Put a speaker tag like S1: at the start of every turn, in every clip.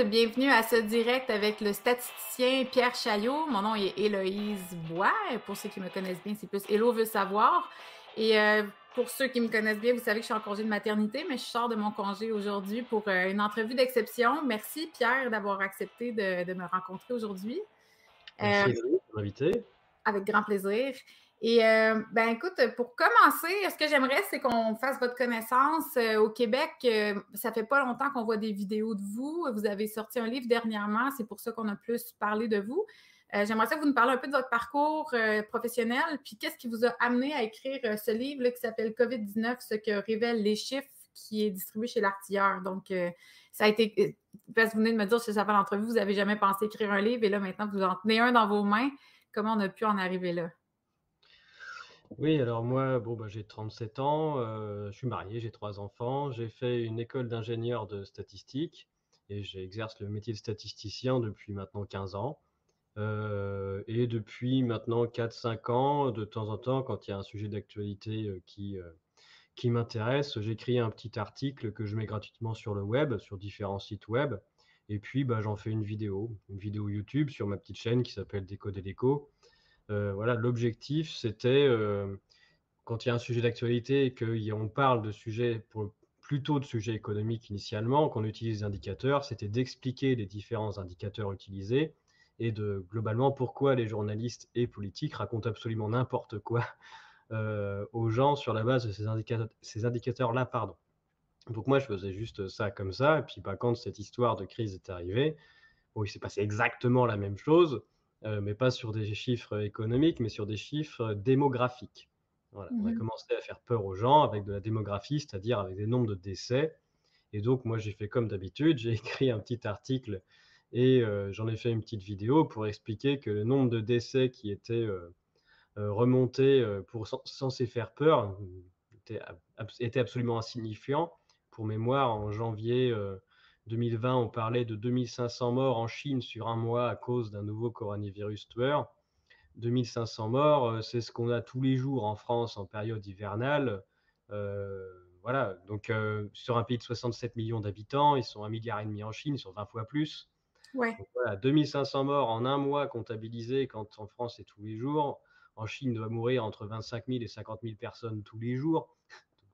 S1: monde, bienvenue à ce direct avec le statisticien Pierre Chaillot. Mon nom est Héloïse Bois. Pour ceux qui me connaissent bien, c'est plus Hello veut savoir. Et euh, pour ceux qui me connaissent bien, vous savez que je suis en congé de maternité, mais je sors de mon congé aujourd'hui pour euh, une entrevue d'exception. Merci Pierre d'avoir accepté de, me rencontrer aujourd'hui.
S2: Merci euh, de m'inviter.
S1: Avec grand plaisir. Et euh, ben écoute, pour commencer, ce que j'aimerais, c'est qu'on fasse votre connaissance. Euh, au Québec, euh, ça fait pas longtemps qu'on voit des vidéos de vous. Vous avez sorti un livre dernièrement, c'est pour ça qu'on a plus parlé de vous. j'aimerais ça que vous nous parliez un peu de votre parcours professionnel, puis qu'est-ce qui vous a amené à écrire ce livre qui s'appelle COVID-19, ce que révèlent les chiffres, qui est distribué chez l'artilleur? Donc, ça a été, vous venez de me dire, si ça fait l'entrevue, vous n'avez jamais pensé écrire un livre, et là, maintenant, vous en tenez un dans vos mains. Comment on a pu en arriver là?
S2: Oui, alors moi, bon, bah, j'ai 37 ans, euh, je suis marié, j'ai trois enfants, j'ai fait une école d'ingénieur de statistique et j'exerce le métier de statisticien depuis maintenant 15 ans. Euh, et depuis maintenant 4-5 ans, de temps en temps, quand il y a un sujet d'actualité euh, qui, qui m'intéresse, j'écris un petit article que je mets gratuitement sur le web, sur différents sites web. Et puis, bah, j'en fais une vidéo, une vidéo YouTube sur ma petite chaîne qui s'appelle Décoder l'écho. Euh, voilà, l'objectif, c'était, euh, quand il y a un sujet d'actualité et qu'on parle de sujets, plutôt de sujets économiques initialement, qu'on utilise des indicateurs, c'était d'expliquer les différents indicateurs utilisés et de globalement pourquoi les journalistes et politiques racontent absolument n'importe quoi euh, aux gens sur la base de ces, ces indicateurs-là. Pardon. Donc moi, je faisais juste ça comme ça. Et puis bah, quand cette histoire de crise est arrivée, bon, il s'est passé exactement la même chose. Euh, mais pas sur des chiffres économiques, mais sur des chiffres démographiques. On a mmh commencé à faire peur aux gens avec de la démographie, c'est-à-dire avec des nombres de décès. Et donc, moi, j'ai fait comme d'habitude, j'ai écrit un petit article et euh, j'en ai fait une petite vidéo pour expliquer que le nombre de décès qui étaient euh, remontés pour censé faire peur était, était, absolument insignifiant. Pour mémoire, en janvier 2020, on parlait de 2500 morts en Chine sur un mois à cause d'un nouveau coronavirus tueur. 2500 morts, euh, c'est ce qu'on a tous les jours en France en période hivernale. Euh, voilà, donc euh, sur un pays de 67 millions d'habitants, ils sont un milliard et demi en Chine, ils sont 20 fois plus.
S1: Ouais.
S2: voilà, 2500 morts en un mois comptabilisés quand en France c'est tous les jours. En Chine doit mourir entre 25 000 et 50 000 personnes tous les jours.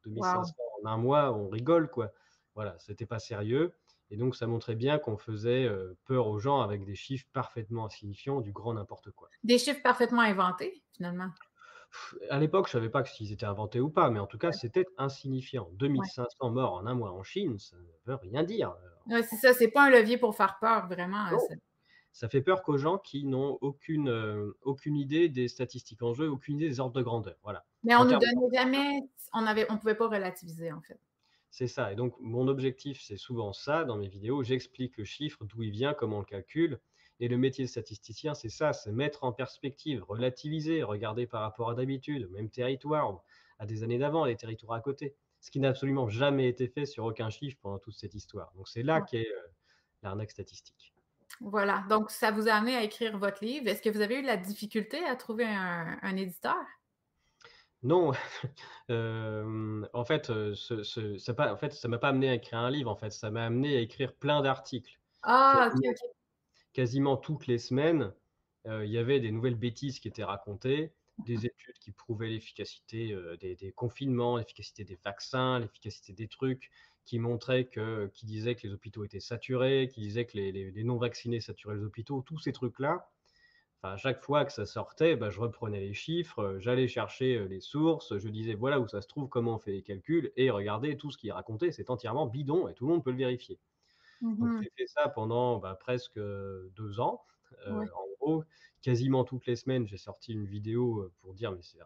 S2: Donc 2500 en un mois, on rigole quoi. Voilà, c'était pas sérieux. Et donc, ça montrait bien qu'on faisait euh, peur aux gens avec des chiffres parfaitement insignifiants, du grand n'importe quoi.
S1: Des chiffres parfaitement inventés, finalement?
S2: À l'époque, je ne savais pas s'ils étaient inventés ou pas, mais en tout cas, c'était insignifiant. 2500 morts en un mois en Chine, ça ne veut rien dire.
S1: Ouais, c'est ça, c'est pas un levier pour faire peur, vraiment.
S2: Ça fait peur qu'aux gens qui n'ont aucune, euh, aucune idée des statistiques en jeu, aucune idée des ordres de grandeur. Voilà.
S1: Mais on ne nous donnait jamais, on ne on pouvait pas relativiser, en fait.
S2: C'est ça. Et donc, mon objectif, c'est souvent ça dans mes vidéos. J'explique le chiffre, d'où il vient, comment on le calcule. Et le métier de statisticien, c'est ça, c'est mettre en perspective, relativiser, regarder par rapport à d'habitude, même territoire, à des années d'avant, les territoires à côté. Ce qui n'a absolument jamais été fait sur aucun chiffre pendant toute cette histoire. Donc, c'est là qu'est euh, l'arnaque statistique.
S1: Voilà. Donc, ça vous a amené à écrire votre livre. Est-ce que vous avez eu de la difficulté à trouver un éditeur?
S2: Non, euh, en fait, ce ça pas en fait, ça m'a pas amené à écrire un livre, en fait, ça m'a amené à écrire plein d'articles.
S1: Ah, OK,
S2: quasiment toutes les semaines, euh, il y avait des nouvelles bêtises qui étaient racontées, des études qui prouvaient l'efficacité, des confinements, l'efficacité des vaccins, l'efficacité des trucs, qui montraient que qui disaient que les hôpitaux étaient saturés, qui disaient que les les non vaccinés saturaient les hôpitaux. Tous ces trucs-là, à chaque fois que ça sortait, bah, je reprenais les chiffres, euh, j'allais chercher euh, les sources, je disais voilà où ça se trouve, comment on fait les calculs, et regardez, tout ce qui est raconté, c'est entièrement bidon et tout le monde peut le vérifier. Donc mmh j'ai fait ça pendant bah, presque deux ans. Euh, en gros, quasiment toutes les semaines, j'ai sorti une vidéo pour dire mais c'est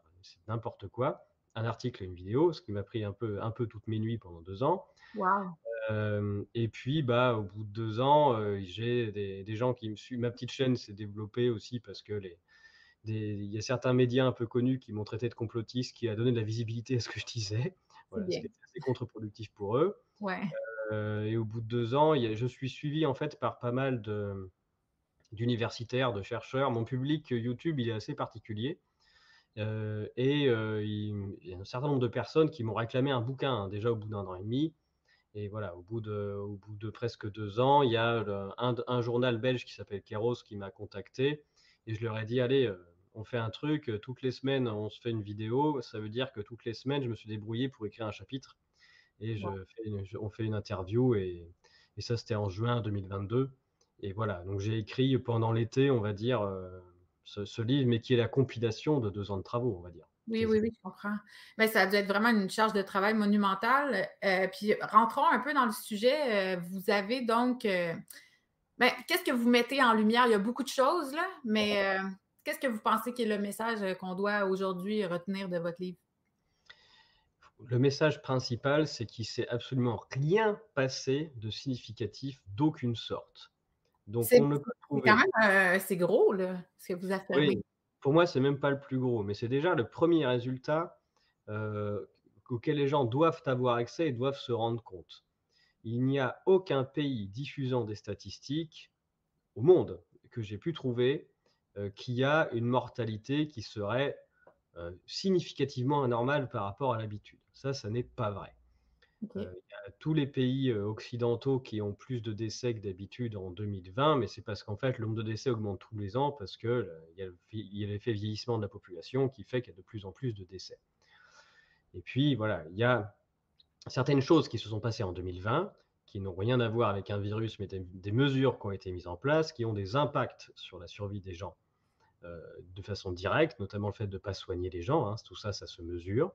S2: n'importe quoi, un article et une vidéo, ce qui m'a pris un peu, un peu toutes mes nuits pendant deux ans.
S1: Wow.
S2: Euh, et puis, bah, au bout de deux ans, euh, j'ai des, gens qui me suivent. Ma petite chaîne s'est développée aussi parce que les, il y a certains médias un peu connus qui m'ont traité de complotiste, qui a donné de la visibilité à ce que je disais. Voilà, C'était assez contre-productif pour eux.
S1: Ouais.
S2: Euh, et au bout de deux ans, je suis suivi en fait par pas mal d'universitaires, de, chercheurs. Mon public YouTube, il est assez particulier. et il, y a un certain nombre de personnes qui m'ont réclamé un bouquin hein, déjà au bout d'un an et demi. Et voilà, au bout de, au bout de presque deux ans, il y a un, un, journal belge qui s'appelle Keros qui m'a contacté et je leur ai dit, allez, on fait un truc, toutes les semaines, on se fait une vidéo. Ça veut dire que toutes les semaines, je me suis débrouillé pour écrire un chapitre et je fais on fait une interview. Et, et ça, c'était en juin 2022. Et voilà, donc j'ai écrit pendant l'été, on va dire, ce, livre, mais qui est la compilation de deux ans de travaux, on va dire.
S1: Oui, oui, oui, je comprends. Mais ça doit être vraiment une charge de travail monumentale. Euh, puis rentrons un peu dans le sujet. Euh, vous avez donc. Euh, ben, qu'est-ce que vous mettez en lumière? Il y a beaucoup de choses, là, mais qu'est-ce que vous pensez qui est le message qu'on doit aujourd'hui retenir de votre livre?
S2: Le message principal, c'est qu'il ne s'est absolument rien passé de significatif d'aucune sorte.
S1: Donc, on ne peut trouver. quand même, c'est gros, là, ce que vous affirmez. Oui
S2: pour moi, c'est même pas le plus gros, mais c'est déjà le premier résultat euh, auquel les gens doivent avoir accès et doivent se rendre compte. Il n'y a aucun pays diffusant des statistiques au monde que j'ai pu trouver euh, qui a une mortalité qui serait euh, significativement anormale par rapport à l'habitude. Ça, ça n'est pas vrai. Y a tous les pays occidentaux qui ont plus de décès que d'habitude en 2020, mais c'est parce qu'en fait, le nombre de décès augmente tous les ans parce qu'il y a l'effet vieillissement de la population qui fait qu'il y a de plus en plus de décès. Et puis, voilà, il y a certaines choses qui se sont passées en 2020 qui n'ont rien à voir avec un virus, mais des, mesures qui ont été mises en place, qui ont des impacts sur la survie des gens de façon directe, notamment le fait de ne pas soigner les gens. Hein, tout ça, ça se mesure.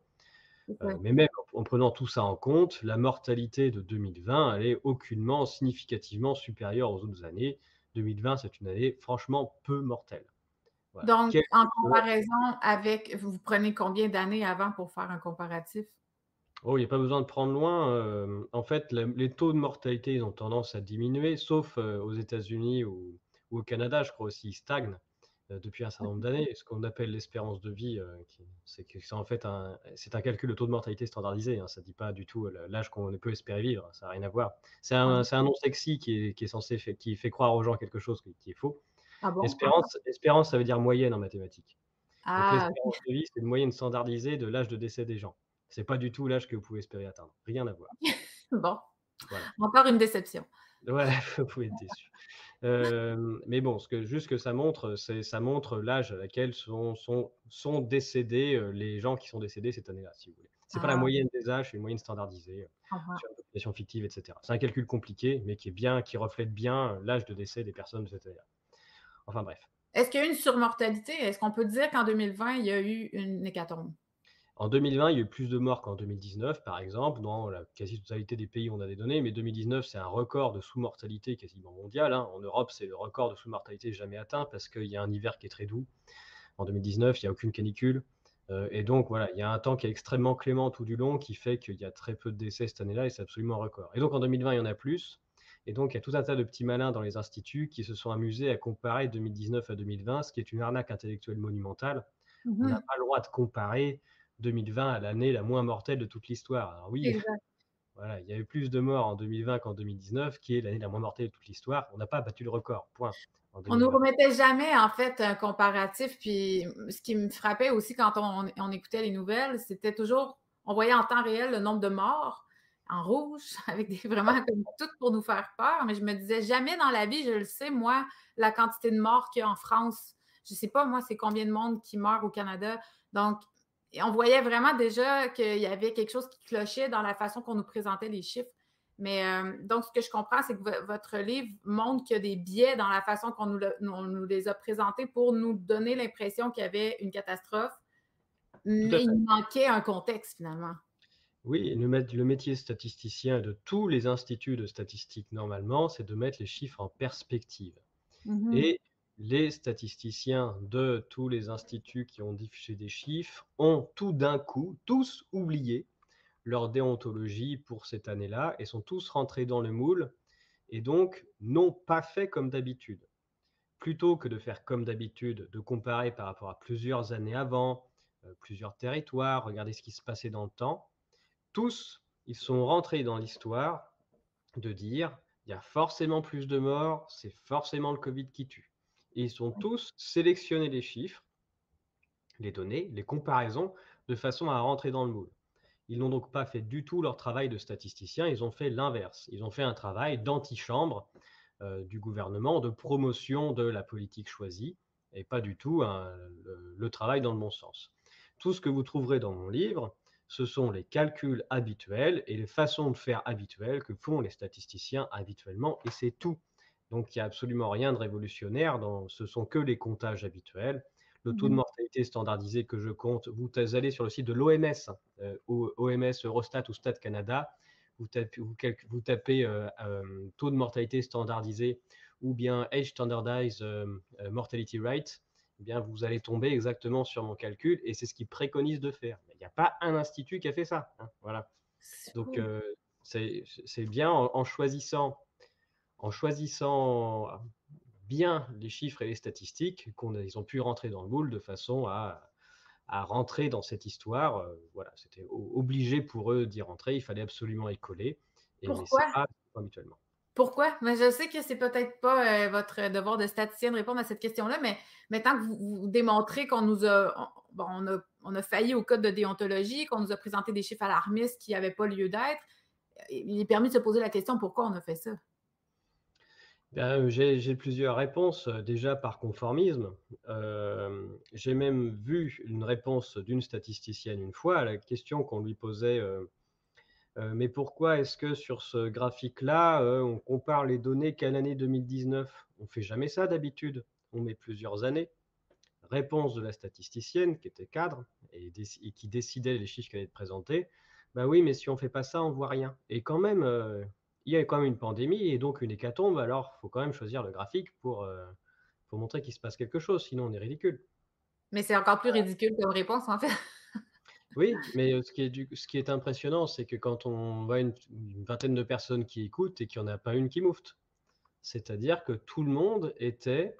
S2: Euh, mais même en, prenant tout ça en compte, la mortalité de 2020, elle est aucunement significativement supérieure aux autres années. 2020, c'est une année franchement peu mortelle.
S1: Donc, en comparaison avec, vous prenez combien d'années avant pour faire un comparatif?
S2: Oh, il n'y a pas besoin de prendre loin. Euh, en fait, les taux de mortalité, ils ont tendance à diminuer, sauf euh, aux États-Unis ou, ou, au Canada, je crois aussi, ils stagnent. Euh, depuis un certain nombre d'années. Ce qu'on appelle l'espérance de vie, euh, c'est en fait un, c'est un calcul de taux de mortalité standardisé. Hein. ça ne dit pas du tout euh, l'âge qu'on peut espérer vivre. Ça n'a rien à voir. C'est un, un, nom sexy qui est, qui est censé qui fait croire aux gens quelque chose qui, est faux. Ah espérance, espérance, ça veut dire moyenne en mathématiques. Ah, l'espérance de vie, c'est une moyenne standardisée de l'âge de décès des gens. C'est pas du tout l'âge que vous pouvez espérer atteindre. Rien à voir.
S1: bon. Encore une déception.
S2: Ouais, vous pouvez être déçu mais bon, ce que, juste que ça montre, c'est ça montre l'âge à laquelle sont, sont, sont décédés les gens qui sont décédés cette année-là, si vous voulez. C'est pas la ah. moyenne des âges, c'est une moyenne standardisée ah ah. sur une population fictive, etc. C'est un calcul compliqué, mais qui est bien, qui reflète bien l'âge de décès des personnes de cette année-là. Enfin bref.
S1: Est-ce qu'il y a eu une surmortalité? Est-ce qu'on peut dire qu'en 2020, il y a eu une hécatombe?
S2: En 2020, il y a eu plus de morts qu'en 2019, par exemple, dans la quasi-totalité des pays on a des données, mais 2019, c'est un record de sous-mortalité quasiment mondial. Hein. En Europe, c'est le record de sous-mortalité jamais atteint parce qu'il y a un hiver qui est très doux. En 2019, il n'y a aucune canicule. Euh, et donc, voilà, il y a un temps qui est extrêmement clément tout du long qui fait qu'il y a très peu de décès cette année-là et c'est absolument un record. Et donc, en 2020, il y en a plus. Et donc, il y a tout un tas de petits malins dans les instituts qui se sont amusés à comparer 2019 à 2020, ce qui est une arnaque intellectuelle monumentale. On mmh n'a pas le droit de comparer 2020 à l'année la moins mortelle de toute l'histoire. Alors oui, voilà, il y a eu plus de morts en 2020 qu'en 2019, qui est l'année la moins mortelle de toute l'histoire. On n'a pas battu le record, point.
S1: On ne nous remettait jamais, en fait, un comparatif. Puis ce qui me frappait aussi quand on, écoutait les nouvelles, c'était toujours, on voyait en temps réel le nombre de morts en rouge, avec des, vraiment comme tout pour nous faire peur. Mais je me disais, jamais dans la vie, je le sais, moi, la quantité de morts qu'il y a en France. Je ne sais pas, moi, c'est combien de monde qui meurt au Canada. Donc, on voyait vraiment déjà qu'il y avait quelque chose qui clochait dans la façon qu'on nous présentait les chiffres. Mais euh, donc, ce que je comprends, c'est que votre livre montre qu'il y a des biais dans la façon qu'on nous, les a présentés pour nous donner l'impression qu'il y avait une catastrophe, mais il manquait un contexte finalement.
S2: Oui, le, métier statisticien de tous les instituts de statistique, normalement, c'est de mettre les chiffres en perspective. Mm-hmm. Et les statisticiens de tous les instituts qui ont diffusé des chiffres ont tout d'un coup tous oublié leur déontologie pour cette année-là et sont tous rentrés dans le moule et donc n'ont pas fait comme d'habitude. Plutôt que de faire comme d'habitude, de comparer par rapport à plusieurs années avant, euh, plusieurs territoires, regarder ce qui se passait dans le temps, tous, ils sont rentrés dans l'histoire de dire, il y a forcément plus de morts, c'est forcément le Covid qui tue et ils sont tous sélectionnés les chiffres, les données, les comparaisons, de façon à rentrer dans le moule. Ils n'ont donc pas fait du tout leur travail de statisticien, ils ont fait l'inverse. Ils ont fait un travail d'antichambre euh, du gouvernement, de promotion de la politique choisie, et pas du tout le, travail dans le bon sens. Tout ce que vous trouverez dans mon livre, ce sont les calculs habituels et les façons de faire habituelles que font les statisticiens habituellement, et c'est tout. Donc il n'y a absolument rien de révolutionnaire, dans, ce sont que les comptages habituels. Le taux de mmh mortalité standardisé que je compte, vous allez sur le site de l'OMS, euh, OMS, Eurostat ou Stat Canada, vous tapez, vous, tapez euh, euh, taux de mortalité standardisé ou bien Age Standardized Mortality Rate, eh bien vous allez tomber exactement sur mon calcul et c'est ce qu'ils préconisent de faire. Il n'y a pas un institut qui a fait ça. Hein, voilà. Donc c'est bien en, choisissant en choisissant bien les chiffres et les statistiques qu'ils ont pu rentrer dans le moule de façon à, à rentrer dans cette histoire. Euh, voilà, c'était obligé pour eux d'y rentrer, il fallait absolument y coller.
S1: Et Pourquoi? pas habituellement. Pourquoi? Mais je sais que c'est peut-être pas euh, votre devoir de statisticien de répondre à cette question-là, mais maintenant que vous, démontrez qu'on nous a on, a, on a failli au code de déontologie, qu'on nous a présenté des chiffres alarmistes qui n'avaient pas lieu d'être, il est permis de se poser la question pourquoi on a fait ça?
S2: Ben, j'ai plusieurs réponses, euh, déjà par conformisme. Euh, j'ai même vu une réponse d'une statisticienne une fois à la question qu'on lui posait, euh, mais pourquoi est-ce que sur ce graphique-là, on compare les données qu'à l'année 2019? On fait jamais ça d'habitude, on met plusieurs années. Réponse de la statisticienne qui était cadre et, qui décidait les chiffres allaient être présentés: «Bah oui, mais si on fait pas ça, on voit rien» et quand même, il y a quand même une pandémie et donc une hécatombe, alors il faut quand même choisir le graphique pour, euh, pour montrer qu'il se passe quelque chose, sinon on est ridicule.
S1: Mais c'est encore plus ridicule comme réponse, en fait.
S2: oui, mais euh, ce qui est, ce qui est impressionnant, c'est que quand on voit une, vingtaine de personnes qui écoutent et qu'il n'y en a pas une qui moufte, c'est-à-dire que tout le monde était,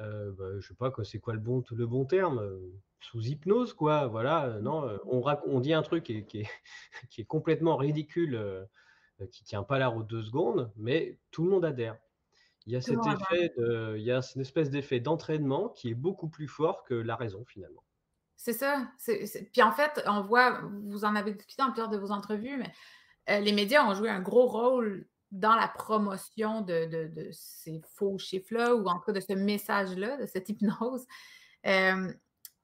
S2: euh, bah, je ne sais pas c'est quoi le bon, le bon terme, sous hypnose, quoi. Voilà, non, on, on dit un truc qui est, qui est, qui est complètement ridicule qui tient pas la route deux secondes, mais tout le monde adhère. Il y a cet effet de, il y a une espèce d'effet d'entraînement qui est beaucoup plus fort que la raison finalement.
S1: C'est ça. Puis en fait, on voit, vous en avez discuté en plusieurs de vos entrevues, mais euh, les médias ont joué un gros rôle dans la promotion de, ces faux chiffres-là, ou en tout cas de ce message-là, de cette hypnose. Euh,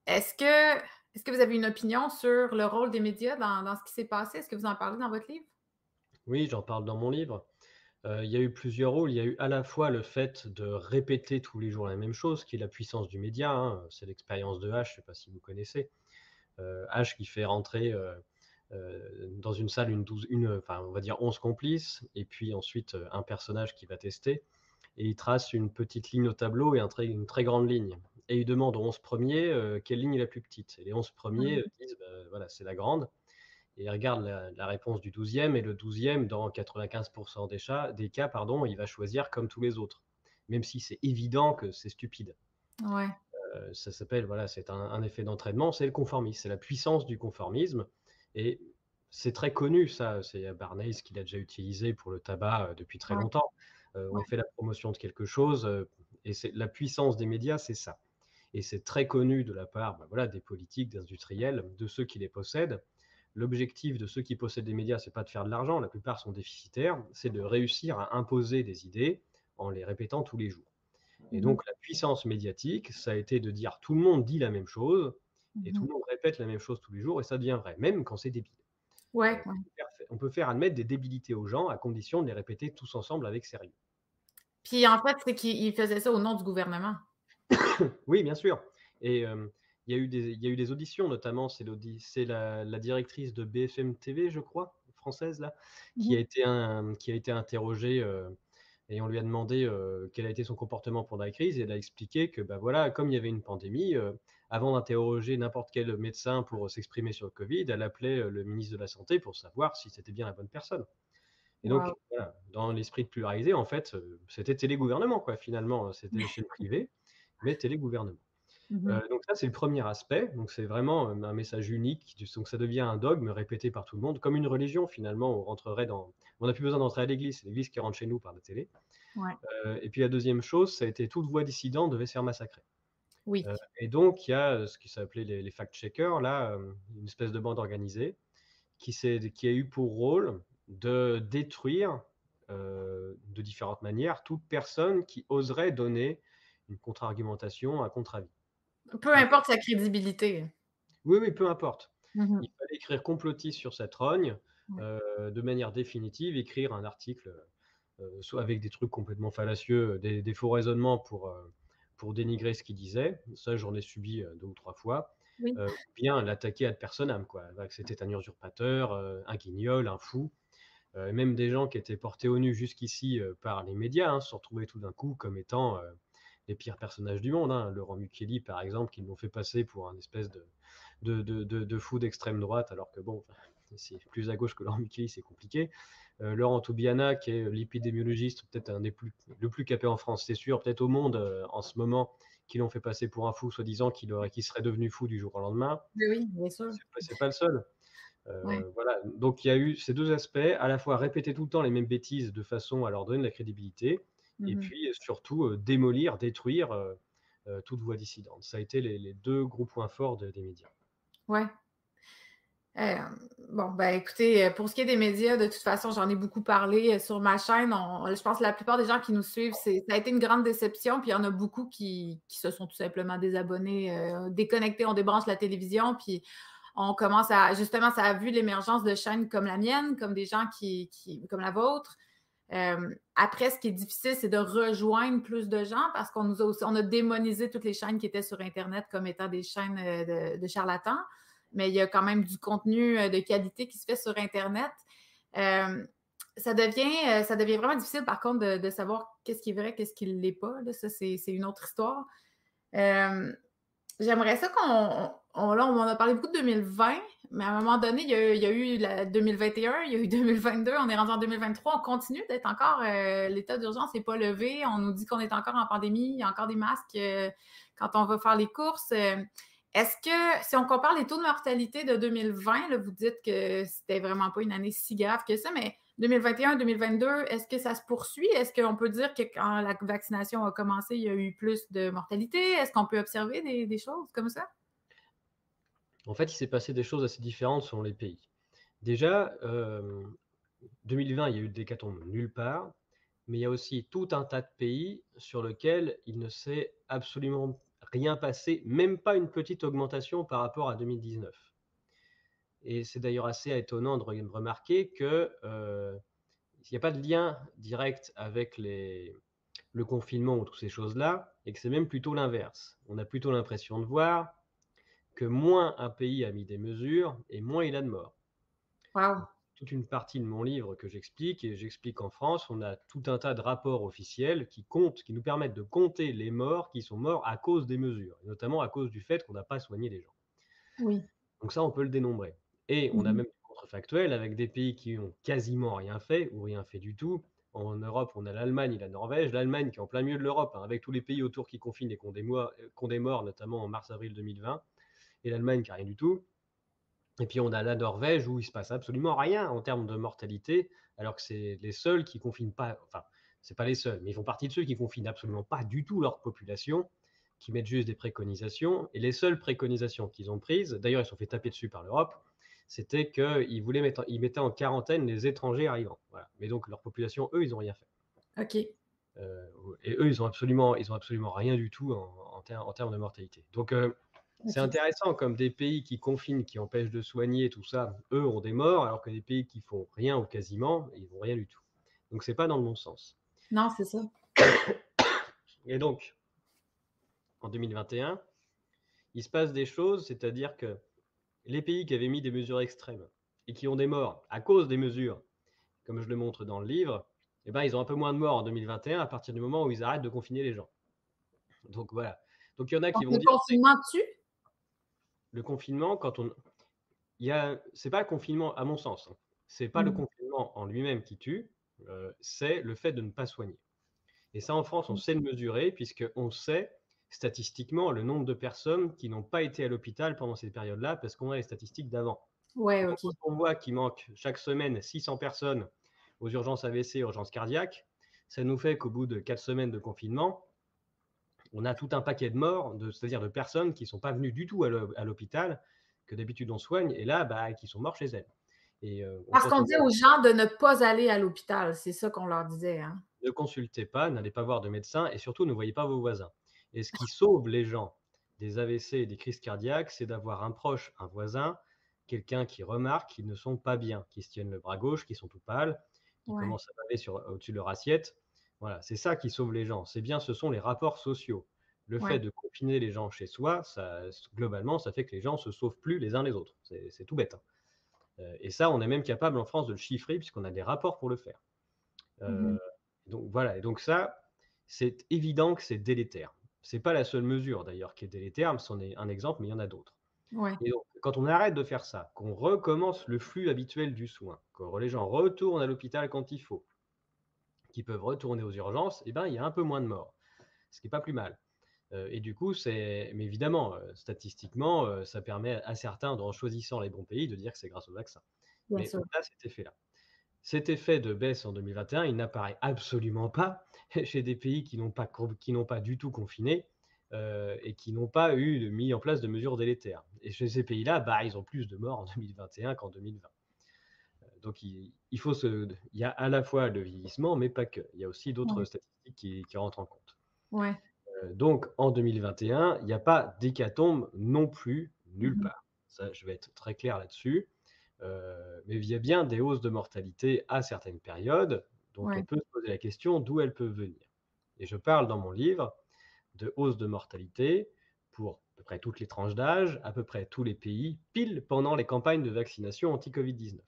S1: est-ce que, est que vous avez une opinion sur le rôle des médias dans, dans ce qui s'est passé? Est-ce que vous en parlez dans votre livre?
S2: Oui, j'en parle dans mon livre. Euh, il y a eu plusieurs rôles. Il y a eu à la fois le fait de répéter tous les jours la même chose, qui est la puissance du média. Hein. C'est l'expérience de H, je ne sais pas si vous connaissez. Euh, H qui fait rentrer euh, dans une salle une, douze, une, enfin, on va dire 11 complices, et puis ensuite un personnage qui va tester. Et il trace une petite ligne au tableau et un une très grande ligne. Et il demande aux 11 premiers quelle ligne est la plus petite. Et les 11 premiers mmh. disent, bah, voilà, c'est la grande et regarde la, réponse du 12e, et le 12e, dans 95% des, des cas, pardon, il va choisir comme tous les autres, même si c'est évident que c'est stupide.
S1: Ouais.
S2: Euh, ça s'appelle, voilà, c'est un, effet d'entraînement, c'est le conformisme, c'est la puissance du conformisme, et c'est très connu, ça, c'est Barnes qui l'a déjà utilisé pour le tabac euh, depuis très longtemps. Euh, on fait la promotion de quelque chose, et c'est la puissance des médias, c'est ça. Et c'est très connu de la part bah, voilà, des politiques, des industriels, de ceux qui les possèdent, l'objectif de ceux qui possèdent des médias, c'est pas de faire de l'argent, la plupart sont déficitaires, c'est de réussir à imposer des idées en les répétant tous les jours. Et mmh donc la puissance médiatique, ça a été de dire tout le monde dit la même chose et mmh tout le monde répète la même chose tous les jours et ça devient vrai, même quand c'est débile.
S1: Ouais,
S2: On, peut faire, admettre des débilités aux gens à condition de les répéter tous ensemble avec sérieux.
S1: Puis en fait, c'est qu'ils faisaient ça au nom du gouvernement.
S2: oui, bien sûr. Et euh, il y, a eu des, il y a eu des auditions, notamment, c'est la, la directrice de BFM TV, je crois, française, là, qui, mmh a, été un, qui a été interrogée euh, et on lui a demandé euh, quel a été son comportement pendant la crise. Et elle a expliqué que, bah, voilà, comme il y avait une pandémie, euh, avant d'interroger n'importe quel médecin pour s'exprimer sur le Covid, elle appelait le ministre de la Santé pour savoir si c'était bien la bonne personne. Et donc, voilà, dans l'esprit de pluraliser, en fait, c'était télé-gouvernement, quoi, finalement. C'était chez le privé, mais télé-gouvernement. Mmh euh, donc ça, c'est le premier aspect. Donc c'est vraiment euh, un message unique. Donc ça devient un dogme répété par tout le monde, comme une religion finalement. On rentrerait dans. On n'a plus besoin d'entrer à l'église. C'est l'église qui rentre chez nous par la télé. Euh, et puis la deuxième chose, ça a été toute voix dissidente devait se faire massacrer.
S1: Oui.
S2: et donc il y a ce qui s'appelait les, les fact-checkers, là, une espèce de bande organisée qui, qui a eu pour rôle de détruire de différentes manières toute personne qui oserait donner une contre-argumentation, un contre-avis.
S1: Peu importe sa crédibilité.
S2: Oui, oui, peu importe. Mmh Il fallait écrire complotiste sur cette rogne, de manière définitive, écrire un article, soit avec des trucs complètement fallacieux, des, faux raisonnements pour, pour dénigrer ce qu'il disait. Ça, j'en ai subi deux ou trois fois. bien l'attaquer ad personam, quoi. C'était un usurpateur, un guignol, un fou. même des gens qui étaient portés au nu jusqu'ici par les médias hein, se retrouvaient tout d'un coup comme étant les pires personnages du monde. Hein. Laurent Mukeli, par exemple, qui l'ont fait passer pour un espèce de, de, de, de, fou d'extrême droite, alors que bon, c'est plus à gauche que Laurent Mukeli, c'est compliqué. Euh, Laurent Toubiana, qui est l'épidémiologiste, peut-être un des plus, le plus capé en France, c'est sûr, peut-être au monde euh, en ce moment, qui l'ont fait passer pour un fou, soi-disant qu'il qui serait devenu fou du jour au lendemain.
S1: oui, bien sûr.
S2: C'est pas le seul. Euh, voilà. Donc il y a eu ces deux aspects, à la fois répéter tout le temps les mêmes bêtises de façon à leur donner de la crédibilité, et mmh puis surtout démolir, détruire toute voix dissidente. Ça a été les, deux gros points forts des médias.
S1: Ouais. bon, ben écoutez, pour ce qui est des médias, de toute façon, j'en ai beaucoup parlé sur ma chaîne. je pense que la plupart des gens qui nous suivent, ça a été une grande déception. Puis il y en a beaucoup qui, se sont tout simplement désabonnés, déconnectés, on débranche la télévision. Puis on commence à. Justement, ça a vu l'émergence de chaînes comme la mienne, comme des gens qui, comme la vôtre, euh, après, ce qui est difficile, c'est de rejoindre plus de gens parce qu'on nous a aussi, on a démonisé toutes les chaînes qui étaient sur Internet comme étant des chaînes euh, de, charlatans, mais il y a quand même du contenu euh, de qualité qui se fait sur Internet. ça, devient, ça devient vraiment difficile, par contre, de, savoir qu'est-ce qui est vrai, qu'est-ce qui ne l'est pas. Ça, c'est une autre histoire. J'aimerais ça qu'on. On, là, on en a parlé beaucoup de 2020, mais à un moment donné, il y a, eu la 2021, il y a eu 2022, on est rendu en 2023, on continue d'être encore. Euh, l'état d'urgence n'est pas levé, on nous dit qu'on est encore en pandémie, il y a encore des masques euh, quand on va faire les courses. Euh, est-ce que, si on compare les taux de mortalité de 2020, vous dites que c'était vraiment pas une année si grave que ça, mais 2021-2022, est-ce que ça se poursuit? Est-ce qu'on peut dire que quand la vaccination a commencé, il y a eu plus de mortalité? Est-ce qu'on peut observer des, choses comme ça?
S2: En fait, il s'est passé des choses assez différentes selon les pays. Déjà, 2020, euh, il y a eu des décatombes nulle part, mais il y a aussi tout un tas de pays sur lesquels il ne s'est absolument rien passé, même pas une petite augmentation par rapport à 2019. Et c'est d'ailleurs assez étonnant de remarquer qu'il euh, n'y a pas de lien direct avec le confinement ou toutes ces choses-là, et que c'est même plutôt l'inverse. On a plutôt l'impression de voir que moins un pays a mis des mesures, et moins il a de morts. Toute une partie de mon livre que j'explique, et j'explique en France, on a tout un tas de rapports officiels qui comptent, qui nous permettent de compter les morts qui sont morts à cause des mesures, notamment à cause du fait qu'on n'a pas soigné les gens.
S1: Oui.
S2: Donc ça, on peut le dénombrer. Et on a mmh même des contrefactuels avec des pays qui ont quasiment rien fait ou rien fait du tout. En Europe, on a l'Allemagne et la Norvège. L'Allemagne qui est en plein milieu de l'Europe, hein, avec tous les pays autour qui confinent et qui ont des, morts, notamment en mars-avril 2020. Et l'Allemagne qui n'a rien du tout. Et puis on a la Norvège où il se passe absolument rien en termes de mortalité, alors que c'est les seuls qui confinent pas, enfin, c'est pas les seuls, mais ils font partie de ceux qui confinent absolument pas du tout leur population, qui mettent juste des préconisations. Et les seules préconisations qu'ils ont prises, d'ailleurs ils sont fait taper dessus par l'Europe, c'était qu'ils voulaient mettre, ils mettaient en quarantaine les étrangers arrivants. Mais donc leur population, eux, ils n'ont rien fait.
S1: Ok.
S2: Euh, et eux, ils ont absolument, ils ont absolument rien du tout en, termes de mortalité. Donc euh, c'est intéressant, comme des pays qui confinent, qui empêchent de soigner, tout ça, eux ont des morts, alors que des pays qui font rien ou quasiment, ils n'ont rien du tout. Donc c'est pas dans le bon sens.
S1: Non, c'est ça.
S2: Et donc, en 2021, il se passe des choses, c'est-à-dire que les pays qui avaient mis des mesures extrêmes et qui ont des morts à cause des mesures, comme je le montre dans le livre, eh ben, ils ont un peu moins de morts en 2021 à partir du moment où ils arrêtent de confiner les gens. Donc voilà. Donc il y en a qui vont
S1: le
S2: dire.
S1: Tue
S2: Le confinement, quand on. Il y a... C'est pas le confinement, à mon sens. Hein. C'est pas le mmh. confinement en lui-même qui tue, euh, c'est le fait de ne pas soigner. Et ça, en France, on mmh. sait le mesurer, puisqu'on sait statistiquement le nombre de personnes qui n'ont pas été à l'hôpital pendant cette période-là parce qu'on a les statistiques d'avant.
S1: Ouais, Quand
S2: on voit qu'il manque chaque semaine 600 personnes aux urgences AVC, urgences cardiaques, ça nous fait qu'au bout de 4 semaines de confinement, on a tout un paquet de morts, c'est-à-dire de personnes qui ne sont pas venues du tout à l'hôpital, que d'habitude on soigne, et là, bah, qui sont morts chez elles.
S1: Et, Parce qu'on dit aux gens de ne pas aller à l'hôpital, c'est ça qu'on leur disait. Hein?
S2: Ne consultez pas, n'allez pas voir de médecin et surtout ne voyez pas vos voisins. Et ce qui sauve les gens des AVC et des crises cardiaques, c'est d'avoir un proche, un voisin, quelqu'un qui remarque qu'ils ne sont pas bien, qui se tiennent le bras gauche, qui sont tout pâles, qui commencent à baver au-dessus de leur assiette. Voilà, c'est ça qui sauve les gens. C'est bien, ce sont les rapports sociaux. Le fait de confiner les gens chez soi, ça, globalement, ça fait que les gens se sauvent plus les uns les autres. C'est tout bête. Hein. Euh, et ça, on est même capable en France de le chiffrer puisqu'on a des rapports pour le faire. Euh, mmh donc voilà, et donc ça, c'est évident que c'est délétère. C'est pas la seule mesure d'ailleurs qui est délétère, c'en est un exemple, mais il y en a d'autres. Et donc, quand on arrête de faire ça, qu'on recommence le flux habituel du soin, que les gens retournent à l'hôpital quand il faut, qui peuvent retourner aux urgences, eh ben, il y a un peu moins de morts, ce qui n'est pas plus mal. Euh, et du coup, c'est, mais évidemment, euh, statistiquement, euh, ça permet à certains, en choisissant les bons pays, de dire que c'est grâce au vaccin. mais on a cet effet-là. Cet effet de baisse en 2021, il n'apparaît absolument pas chez des pays qui n'ont pas, qui n'ont pas du tout confiné et qui n'ont pas eu mis en place de mesures délétères. Et chez ces pays-là, bah, ils ont plus de morts en 2021 qu'en 2020. Donc il, faut se, il y a à la fois le vieillissement, mais pas que. Il y a aussi d'autres statistiques qui, qui, rentrent en compte.
S1: Ouais.
S2: Euh, donc en 2021, il n'y a pas d'hécatombe non plus nulle mmh part. Ça, je vais être très clair là-dessus. Euh, mais il y a bien des hausses de mortalité à certaines périodes, donc on peut se poser la question d'où elles peuvent venir. Et je parle dans mon livre de hausses de mortalité pour à peu près toutes les tranches d'âge, à peu près tous les pays, pile pendant les campagnes de vaccination anti-Covid-19.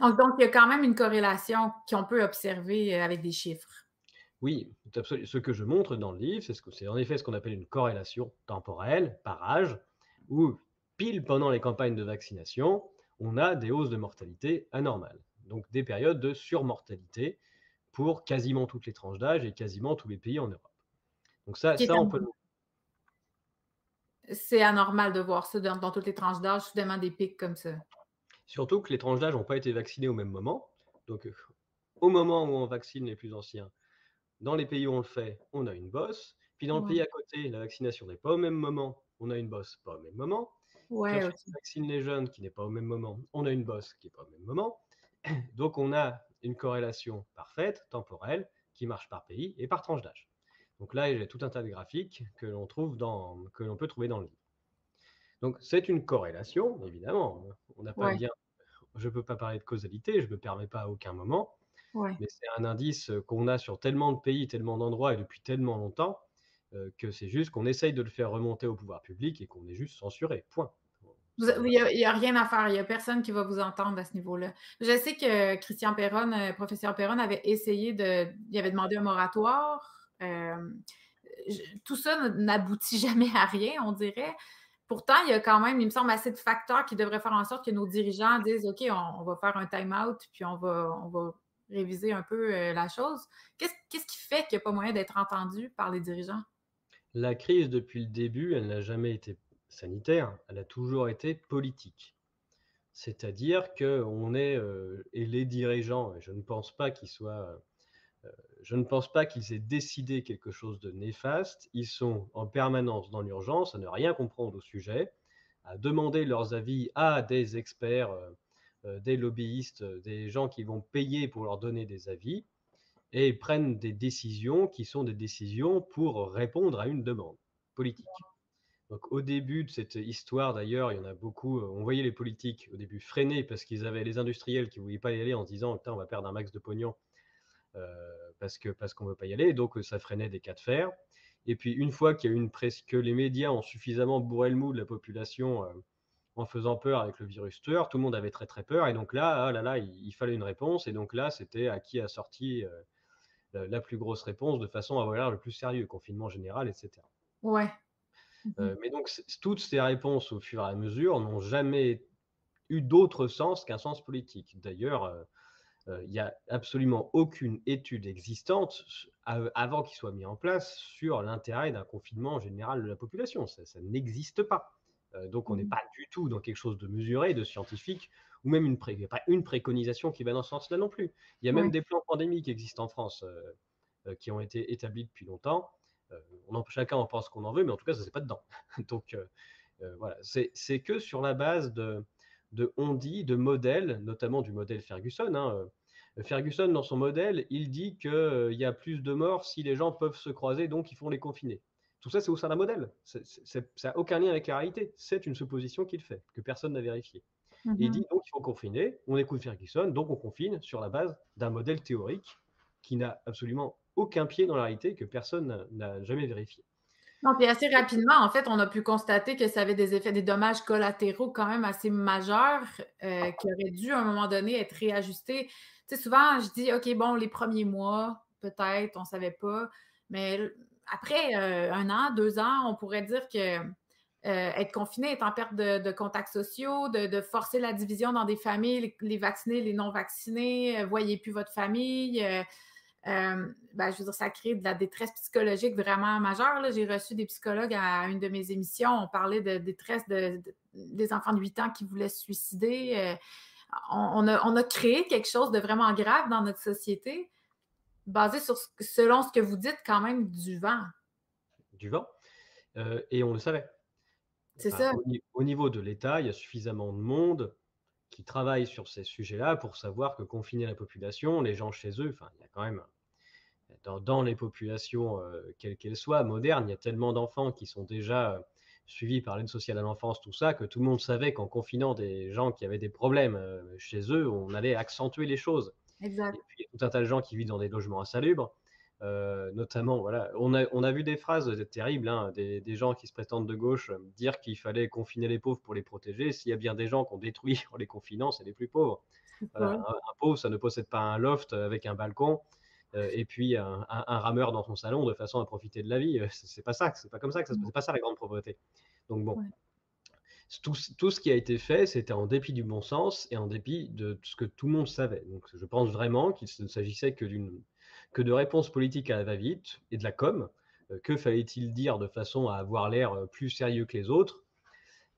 S1: Donc, il y a quand même une corrélation qu'on peut observer euh, avec des chiffres.
S2: Oui, ce que je montre dans le livre, c'est ce en effet ce qu'on appelle une corrélation temporelle par âge, où pile pendant les campagnes de vaccination, on a des hausses de mortalité anormales. Donc des périodes de surmortalité pour quasiment toutes les tranches d'âge et quasiment tous les pays en Europe. Donc ça, ça on peut
S1: C'est anormal de voir ça dans, toutes les tranches d'âge, soudainement des pics comme ça.
S2: Surtout que les tranches d'âge n'ont pas été vaccinées au même moment. Donc au moment où on vaccine les plus anciens, dans les pays où on le fait, on a une bosse. Puis dans le pays à côté, la vaccination n'est pas au même moment, on a une bosse pas au même moment.
S1: Ouais,
S2: on vaccine les jeunes qui n'est pas au même moment, on a une bosse qui n'est pas au même moment. Donc on a une corrélation parfaite, temporelle, qui marche par pays et par tranche d'âge. Donc là, a tout un tas de graphiques que l'on trouve dans, que l'on peut trouver dans le livre. Donc c'est une corrélation, évidemment. On n'a pas bien, je ne peux pas parler de causalité, je ne me permets pas à aucun moment. Mais c'est un indice qu'on a sur tellement de pays, tellement d'endroits et depuis tellement longtemps que c'est juste qu'on essaye de le faire remonter au pouvoir public et qu'on est juste censuré. Point.
S1: Il n'y a, rien à faire. Il n'y a personne qui va vous entendre à ce niveau-là. Je sais que Christian Perron, professeur Perron, avait essayé de. Il avait demandé un moratoire. tout ça n'aboutit jamais à rien, on dirait. Pourtant, il y a quand même, il me semble, assez de facteurs qui devraient faire en sorte que nos dirigeants disent OK, on, va faire un time-out, puis on va, on va réviser un peu euh, la chose. Qu'est-ce qui fait qu'il n'y a pas moyen d'être entendu par les dirigeants?
S2: La crise, depuis le début, elle n'a jamais été sanitaire, elle a toujours été politique. C'est-à-dire que on est euh, et les dirigeants, je ne pense pas qu'ils soient, euh, je ne pense pas qu'ils aient décidé quelque chose de néfaste. Ils sont en permanence dans l'urgence, à ne rien comprendre au sujet, à demander leurs avis à des experts euh, des lobbyistes, euh, des gens qui vont payer pour leur donner des avis, et prennent des décisions qui sont des décisions pour répondre à une demande politique. Donc au début de cette histoire, d'ailleurs, il y en a beaucoup, euh, on voyait les politiques au début freiner parce qu'ils avaient les industriels qui ne voulaient pas y aller en se disant, on va perdre un max de pognon parce qu'on parce qu'on ne veut pas y aller, donc ça freinait des cas de fer. Et puis une fois qu'il y a une presse, que les médias ont suffisamment bourré le mou de la population en faisant peur avec le virus tueur. Tout le monde avait très très peur. Et donc là, ah là, là il, fallait une réponse. Et donc là, c'était à qui a sorti euh, la, plus grosse réponse de façon à avoir le plus sérieux, confinement général, etc.
S1: Ouais.
S2: Euh, mais donc, toutes ces réponses au fur et à mesure n'ont jamais eu d'autre sens qu'un sens politique. D'ailleurs, euh, il n'y a absolument aucune étude existante avant qu'il soit mis en place sur l'intérêt d'un confinement général de la population. ça n'existe pas. Euh, donc on n'est mmh. pas du tout dans quelque chose de mesuré, de scientifique, ou même une, pas une préconisation qui va dans ce sens-là non plus. Il y a même des plans pandémiques qui existent en France euh, euh, qui ont été établis depuis longtemps. On chacun en pense qu'on en veut, mais en tout cas, ça c'est pas dedans. donc voilà, c'est que sur la base de, de on-dit, de modèles, notamment du modèle Ferguson. Hein. Ferguson, dans son modèle, il dit qu'il y a plus de morts si les gens peuvent se croiser, donc ils font les confiner. Tout ça, c'est au sein d'un modèle. ça n'a aucun lien avec la réalité. C'est une supposition qu'il fait, que personne n'a vérifié. Il dit mmh donc il faut confiner, on écoute Ferguson, donc on confine sur la base d'un modèle théorique qui n'a absolument aucun pied dans la réalité que personne n'a jamais vérifié.
S1: Non, puis assez rapidement, en fait, on a pu constater que ça avait des effets, des dommages collatéraux quand même assez majeurs euh, qui auraient dû à un moment donné être réajustés. Tu sais, souvent, je dis, OK, bon, les premiers mois, peut-être, on ne savait pas, mais après euh, un an, deux ans, on pourrait dire que euh, être confiné, être en perte de, contacts sociaux, de, forcer la division dans des familles, les, vaccinés, les non vaccinés, voyez plus votre famille. Euh, ben, je veux dire, ça crée de la détresse psychologique vraiment majeure. J'ai reçu des psychologues à une de mes émissions. On parlait de détresse des enfants de 8 ans qui voulaient se suicider. Euh, on, a, créé quelque chose de vraiment grave dans notre société, basé sur, selon ce que vous dites, quand même, du vent.
S2: Du vent. Euh, et on le savait.
S1: C'est ça.
S2: au, niveau de l'État, il y a suffisamment de monde qui travaillent sur ces sujets-là pour savoir que confiner la population, les gens chez eux, enfin, il y a quand même, dans, les populations, euh, quelles qu'elles soient, modernes, il y a tellement d'enfants qui sont déjà euh, suivis par l'aide sociale à l'enfance, tout ça, que tout le monde savait qu'en confinant des gens qui avaient des problèmes euh, chez eux, on allait accentuer les choses.
S1: Exact.
S2: Et puis, il y a tout un tas de gens qui vivent dans des logements insalubres. Euh, notamment, voilà, on a, on a, vu des phrases terribles, hein, des, des, gens qui se prétendent de gauche euh, dire qu'il fallait confiner les pauvres pour les protéger. S'il y a bien des gens qu'on détruit en les confinant, c'est les plus pauvres. un, pauvre, ça ne possède pas un loft avec un balcon euh, et puis un, un, rameur dans son salon de façon à profiter de la vie. C'est pas ça, c'est pas comme ça que ça C'est pas ça la grande pauvreté. Donc bon. Tout, tout, ce qui a été fait, c'était en dépit du bon sens et en dépit de ce que tout le monde savait. Donc, je pense vraiment qu'il ne s'agissait que d'une que de réponses politiques à la va-vite et de la com. Euh, que fallait-il dire de façon à avoir l'air euh, plus sérieux que les autres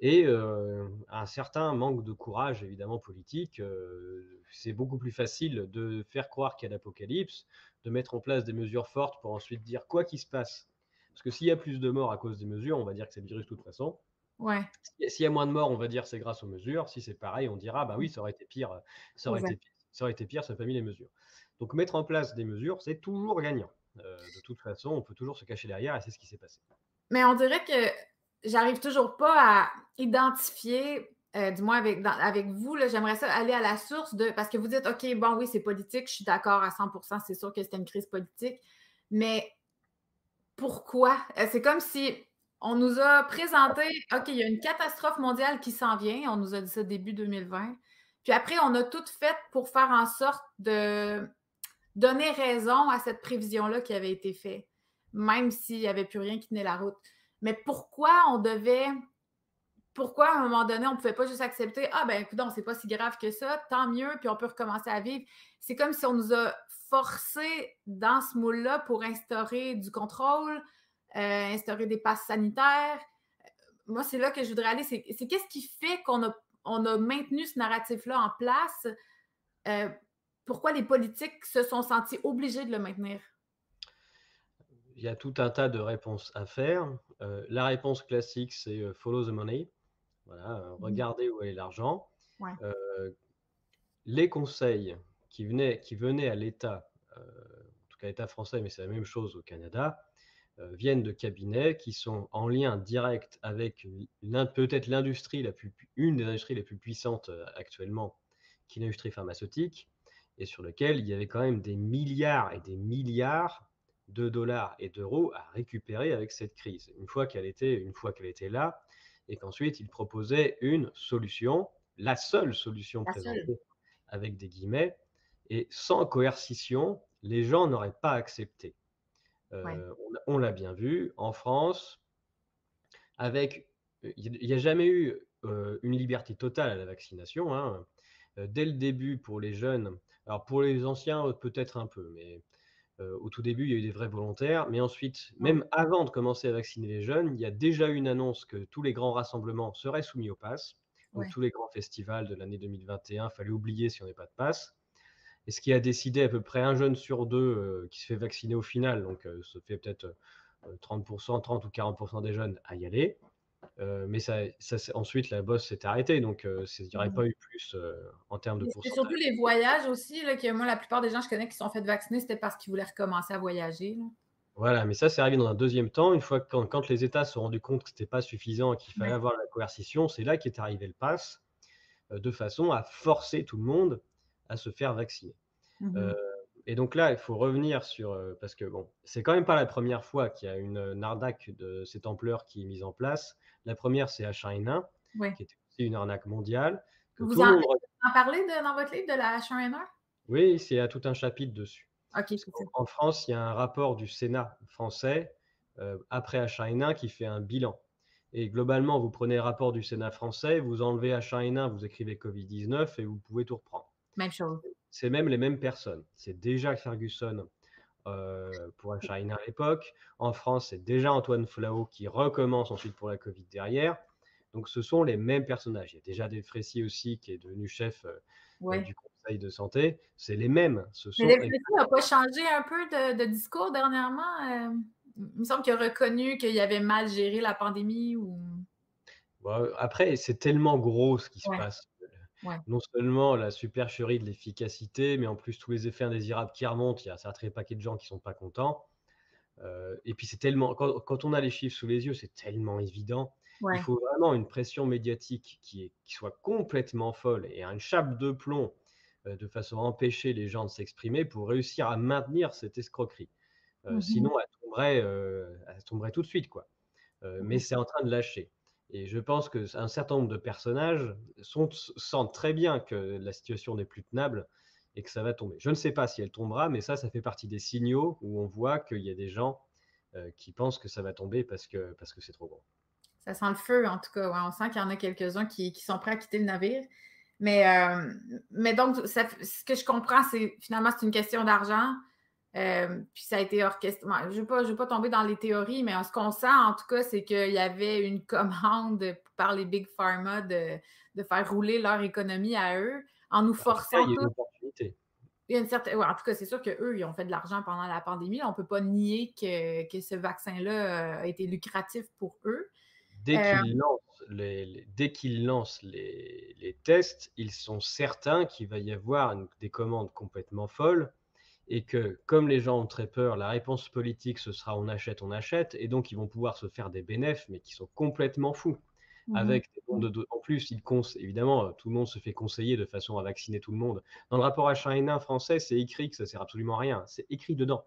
S2: et euh, un certain manque de courage, évidemment, politique. c'est beaucoup plus facile de faire croire qu'il y a l'apocalypse, de mettre en place des mesures fortes pour ensuite dire quoi qu'il se passe. Parce que s'il y a plus de morts à cause des mesures, on va dire que c'est le virus de toute façon.
S1: Ouais.
S2: S'il y a moins de morts, on va dire c'est grâce aux mesures. Si c'est pareil, on dira bah oui, ça aurait été pire, ça aurait, été, ça aurait été pire, ça n'a pas mis les mesures. Donc mettre en place des mesures, c'est toujours gagnant. Euh, de toute façon, on peut toujours se cacher derrière et c'est ce qui s'est passé.
S1: Mais on dirait que j'arrive toujours pas à identifier, euh, du moins avec, avec vous, j'aimerais ça aller à la source de. Parce que vous dites, OK, bon, oui, c'est politique, je suis d'accord à 100% c'est sûr que c'était une crise politique, mais pourquoi? Euh, c'est comme si on nous a présenté, OK, il y a une catastrophe mondiale qui s'en vient, on nous a dit ça début 2020. Puis après, on a tout fait pour faire en sorte de donner raison à cette prévision-là qui avait été faite, même s'il n'y avait plus rien qui tenait la route. Mais pourquoi on devait. Pourquoi à un moment donné, on ne pouvait pas juste accepter Ah, ben écoute, c'est pas si grave que ça, tant mieux, puis on peut recommencer à vivre. C'est comme si on nous a forcé dans ce moule-là pour instaurer du contrôle, euh, instaurer des passes sanitaires. Moi, c'est là que je voudrais aller. C'est qu'est-ce qui fait qu'on a, on a maintenu ce narratif-là en place? Euh, pourquoi les politiques se sont sentis obligés de le maintenir?
S2: Il y a tout un tas de réponses à faire. Euh, la réponse classique, c'est euh, follow the money. Voilà, euh, mmh. regardez où est l'argent. les conseils qui venaient, qui venaient à l'État, en tout cas l'État français, mais c'est la même chose au Canada, viennent de cabinets qui sont en lien direct avec peut-être l'industrie la plus, une des industries les plus puissantes actuellement, qui est l'industrie pharmaceutique, et sur lequel il y avait quand même des milliards et des milliards de dollars et d'euros à récupérer avec cette crise. Une fois qu'elle était, une fois qu'elle était là, et qu'ensuite il proposait une solution, la seule solution présentée avec des guillemets, et sans coercition, les gens n'auraient pas accepté. Euh, on, l'a bien vu en France, avec il n'y a jamais eu euh, une liberté totale à la vaccination. Hein. Euh, dès le début, pour les jeunes, alors pour les anciens, euh, peut-être un peu, mais euh, au tout début, il y a eu des vrais volontaires. Mais ensuite, même avant de commencer à vacciner les jeunes, il y a déjà eu une annonce que tous les grands rassemblements seraient soumis au pass. Donc tous les grands festivals de l'année 2021, il fallait oublier si on n'est pas de pass. Et ce qui a décidé à peu près un jeune sur deux euh, qui se fait vacciner au final, donc ça fait peut-être 30%, 30 ou 40% des jeunes à y aller. Euh, mais ça, ça, ensuite, la bosse s'est arrêtée, donc euh, il n'y aurait mmh pas eu plus en termes de pourcentage.
S1: C'est surtout les voyages aussi, là, que moi, la plupart des gens que je connais qui sont fait vacciner, c'était parce qu'ils voulaient recommencer à voyager.
S2: Voilà, mais ça, c'est arrivé dans un deuxième temps. Une fois que quand, les États se sont rendus compte que ce n'était pas suffisant et qu'il fallait avoir la coercition, c'est là qu'est arrivé le pass, de façon à forcer tout le monde à se faire vacciner. Mmh et donc là, il faut revenir sur parce que bon, c'est quand même pas la première fois qu'il y a une nardac de cette ampleur qui est mise en place. La première, c'est H1N1, qui était aussi une arnaque mondiale.
S1: Vous en, parlez dans votre livre de la H1N1
S2: Oui, c'est à tout un chapitre dessus. en, France, il y a un rapport du Sénat français après H1N1 qui fait un bilan. Et globalement, vous prenez le rapport du Sénat français, vous enlevez H1N1, vous écrivez Covid-19 et vous pouvez tout reprendre.
S1: Même chose
S2: c'est même les mêmes personnes. C'est déjà Ferguson euh, pour H1N1 à l'époque. En France, c'est déjà Antoine Flau qui recommence ensuite pour la Covid derrière. Donc, ce sont les mêmes personnages. Il y a déjà des Frécy aussi qui est devenu chef euh, du Conseil de santé. C'est les mêmes. Ce sont
S1: Mais n'a pas changé un peu de, discours dernièrement. Euh, il me semble qu'il a reconnu qu'il avait mal géré la pandémie. Ou...
S2: après, c'est tellement gros ce qui se passe non seulement la supercherie de l'efficacité, mais en plus tous les effets indésirables qui remontent. Il y a un certain paquet de gens qui sont pas contents. Euh, et puis c'est tellement, quand, on a les chiffres sous les yeux, c'est tellement évident. Il faut vraiment une pression médiatique qui, est, qui soit complètement folle et un chape de plomb euh, de façon à empêcher les gens de s'exprimer pour réussir à maintenir cette escroquerie. Euh, mmh sinon, elle tomberait, elle tomberait tout de suite, quoi. Mais c'est en train de lâcher. Et je pense qu'un certain nombre de personnages sentent très bien que la situation n'est plus tenable et que ça va tomber. Je ne sais pas si elle tombera, mais ça, ça fait partie des signaux où on voit qu'il y a des gens euh, qui pensent que ça va tomber parce que parce que c'est trop gros.
S1: Ça sent le feu, en tout cas. on sent qu'il y en a quelques-uns qui, sont prêts à quitter le navire. Mais, euh, mais donc, ce que je comprends, c'est finalement, c'est une question d'argent. Euh, puis ça a été orchestré. je ne vais, pas tomber dans les théories, mais ce qu'on sent en tout cas, c'est qu'il y avait une commande par les Big Pharma de, faire rouler leur économie à eux en nous forçant. il y a une opportunité. Il y a une certaine... en tout cas, c'est sûr qu'eux, ils ont fait de l'argent pendant la pandémie. On ne peut pas nier que, ce vaccin-là euh, a été lucratif pour eux.
S2: Dès euh, qu'ils lancent, les, dès qu'ils lancent les, les, tests, ils sont certains qu'il va y avoir des commandes complètement folles et que comme les gens ont très peur, la réponse politique, ce sera on achète, on achète, et donc ils vont pouvoir se faire des bénéfices, mais qui sont complètement fous. Mmh Avec de, en plus, ils évidemment, euh, tout le monde se fait conseiller de façon à vacciner tout le monde. Dans le rapport H1N1 français, c'est écrit que ça sert absolument à rien. C'est écrit dedans.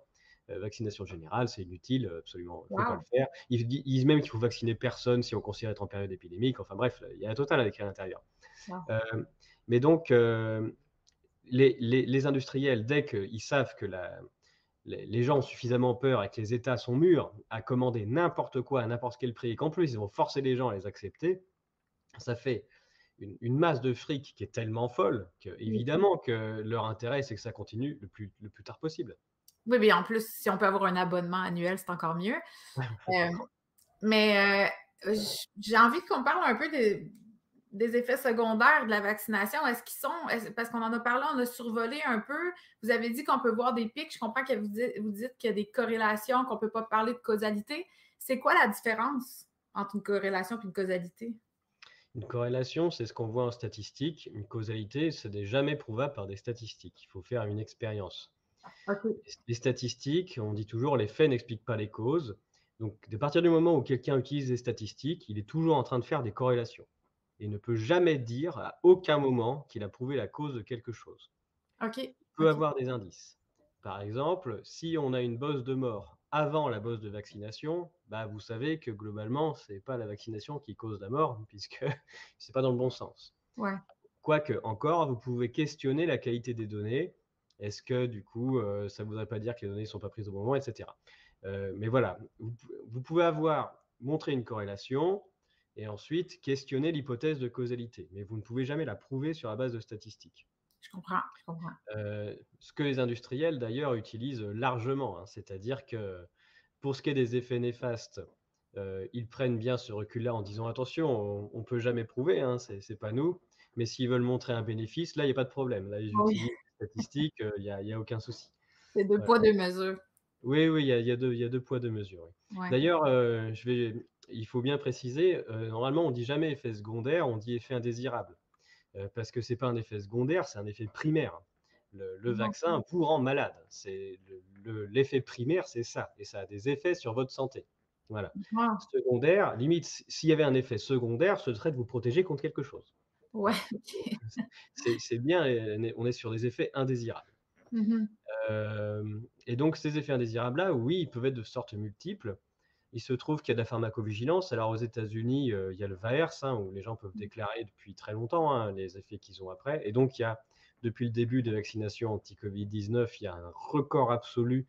S2: Euh, vaccination générale, c'est inutile, absolument, il ne faut pas le faire. Ils, disent même qu'il faut vacciner personne si on considère être en période épidémique. Enfin bref, il y a un total à écrit à l'intérieur. Euh, mais donc, les, industriels, dès qu'ils savent que les, gens ont suffisamment peur et que les États sont mûrs à commander n'importe quoi à n'importe quel prix, et qu'en plus ils vont forcer les gens à les accepter, ça fait une, masse de fric qui est tellement folle que évidemment que leur intérêt c'est que ça continue le plus, le plus tard possible.
S1: Oui, mais en plus, si on peut avoir un abonnement annuel, c'est encore mieux. Euh, mais euh, j'ai envie qu'on parle un peu de, des effets secondaires de la vaccination, est-ce qu'ils sont, parce qu'on en a parlé, on a survolé un peu, vous avez dit qu'on peut voir des pics, je comprends que vous dites, qu'il y a des corrélations, qu'on ne peut pas parler de causalité. C'est quoi la différence entre une corrélation et une causalité?
S2: Une corrélation, c'est ce qu'on voit en statistique. Une causalité, ce n'est jamais prouvable par des statistiques. Il faut faire une expérience. Les statistiques, on dit toujours, les faits n'expliquent pas les causes. Donc, à partir du moment où quelqu'un utilise des statistiques, il est toujours en train de faire des corrélations et ne peut jamais dire à aucun moment qu'il a prouvé la cause de quelque chose.
S1: Ok.
S2: Il peut avoir des indices. Par exemple, si on a une bosse de mort avant la bosse de vaccination, bah vous savez que globalement, ce n'est pas la vaccination qui cause la mort, puisque ce n'est pas dans le bon sens.
S1: Ouais.
S2: Quoique, encore, vous pouvez questionner la qualité des données. Est-ce que, du coup, euh, ça ne voudrait pas dire que les données ne sont pas prises au bon moment, etc. Euh, mais voilà, vous, vous, pouvez avoir montré une corrélation, et ensuite questionner l'hypothèse de causalité. Mais vous ne pouvez jamais la prouver sur la base de statistiques.
S1: Je comprends, je comprends.
S2: Euh, ce que les industriels d'ailleurs utilisent largement, hein, c'est-à-dire que pour ce qui est des effets néfastes, euh, ils prennent bien ce recul-là en disant attention, on ne peut jamais prouver, hein, ce n'est pas nous, mais s'ils veulent montrer un bénéfice, là, il n'y a pas de problème. Là, ils utilisent les statistiques, il n'y a, a, aucun souci.
S1: C'est deux poids, deux mesures.
S2: Oui, oui, il y a, il y a deux, il y a deux poids, deux mesures.
S1: Ouais.
S2: D'ailleurs, euh, je vais, il faut bien préciser, euh, normalement, on dit jamais effet secondaire, on dit effet indésirable. Euh, parce que c'est pas un effet secondaire, c'est un effet primaire. Le, le vaccin vous rend malade. C'est le- le- l'effet primaire, c'est ça, et ça a des effets sur votre santé. Voilà. Secondaire, limite, s'il y avait un effet secondaire, ce serait de vous protéger contre quelque chose.
S1: ouais.
S2: C'est bien, on est sur des effets indésirables. Euh, et donc, ces effets indésirables-là, oui, ils peuvent être de sorte multiples. Il se trouve qu'il y a de la pharmacovigilance. Alors, aux États-Unis, euh, il y a le VAERS, hein, où les gens peuvent déclarer depuis très longtemps hein, les effets qu'ils ont après. Et donc, il y a, depuis le début des vaccinations anti-Covid-19, il y a un record absolu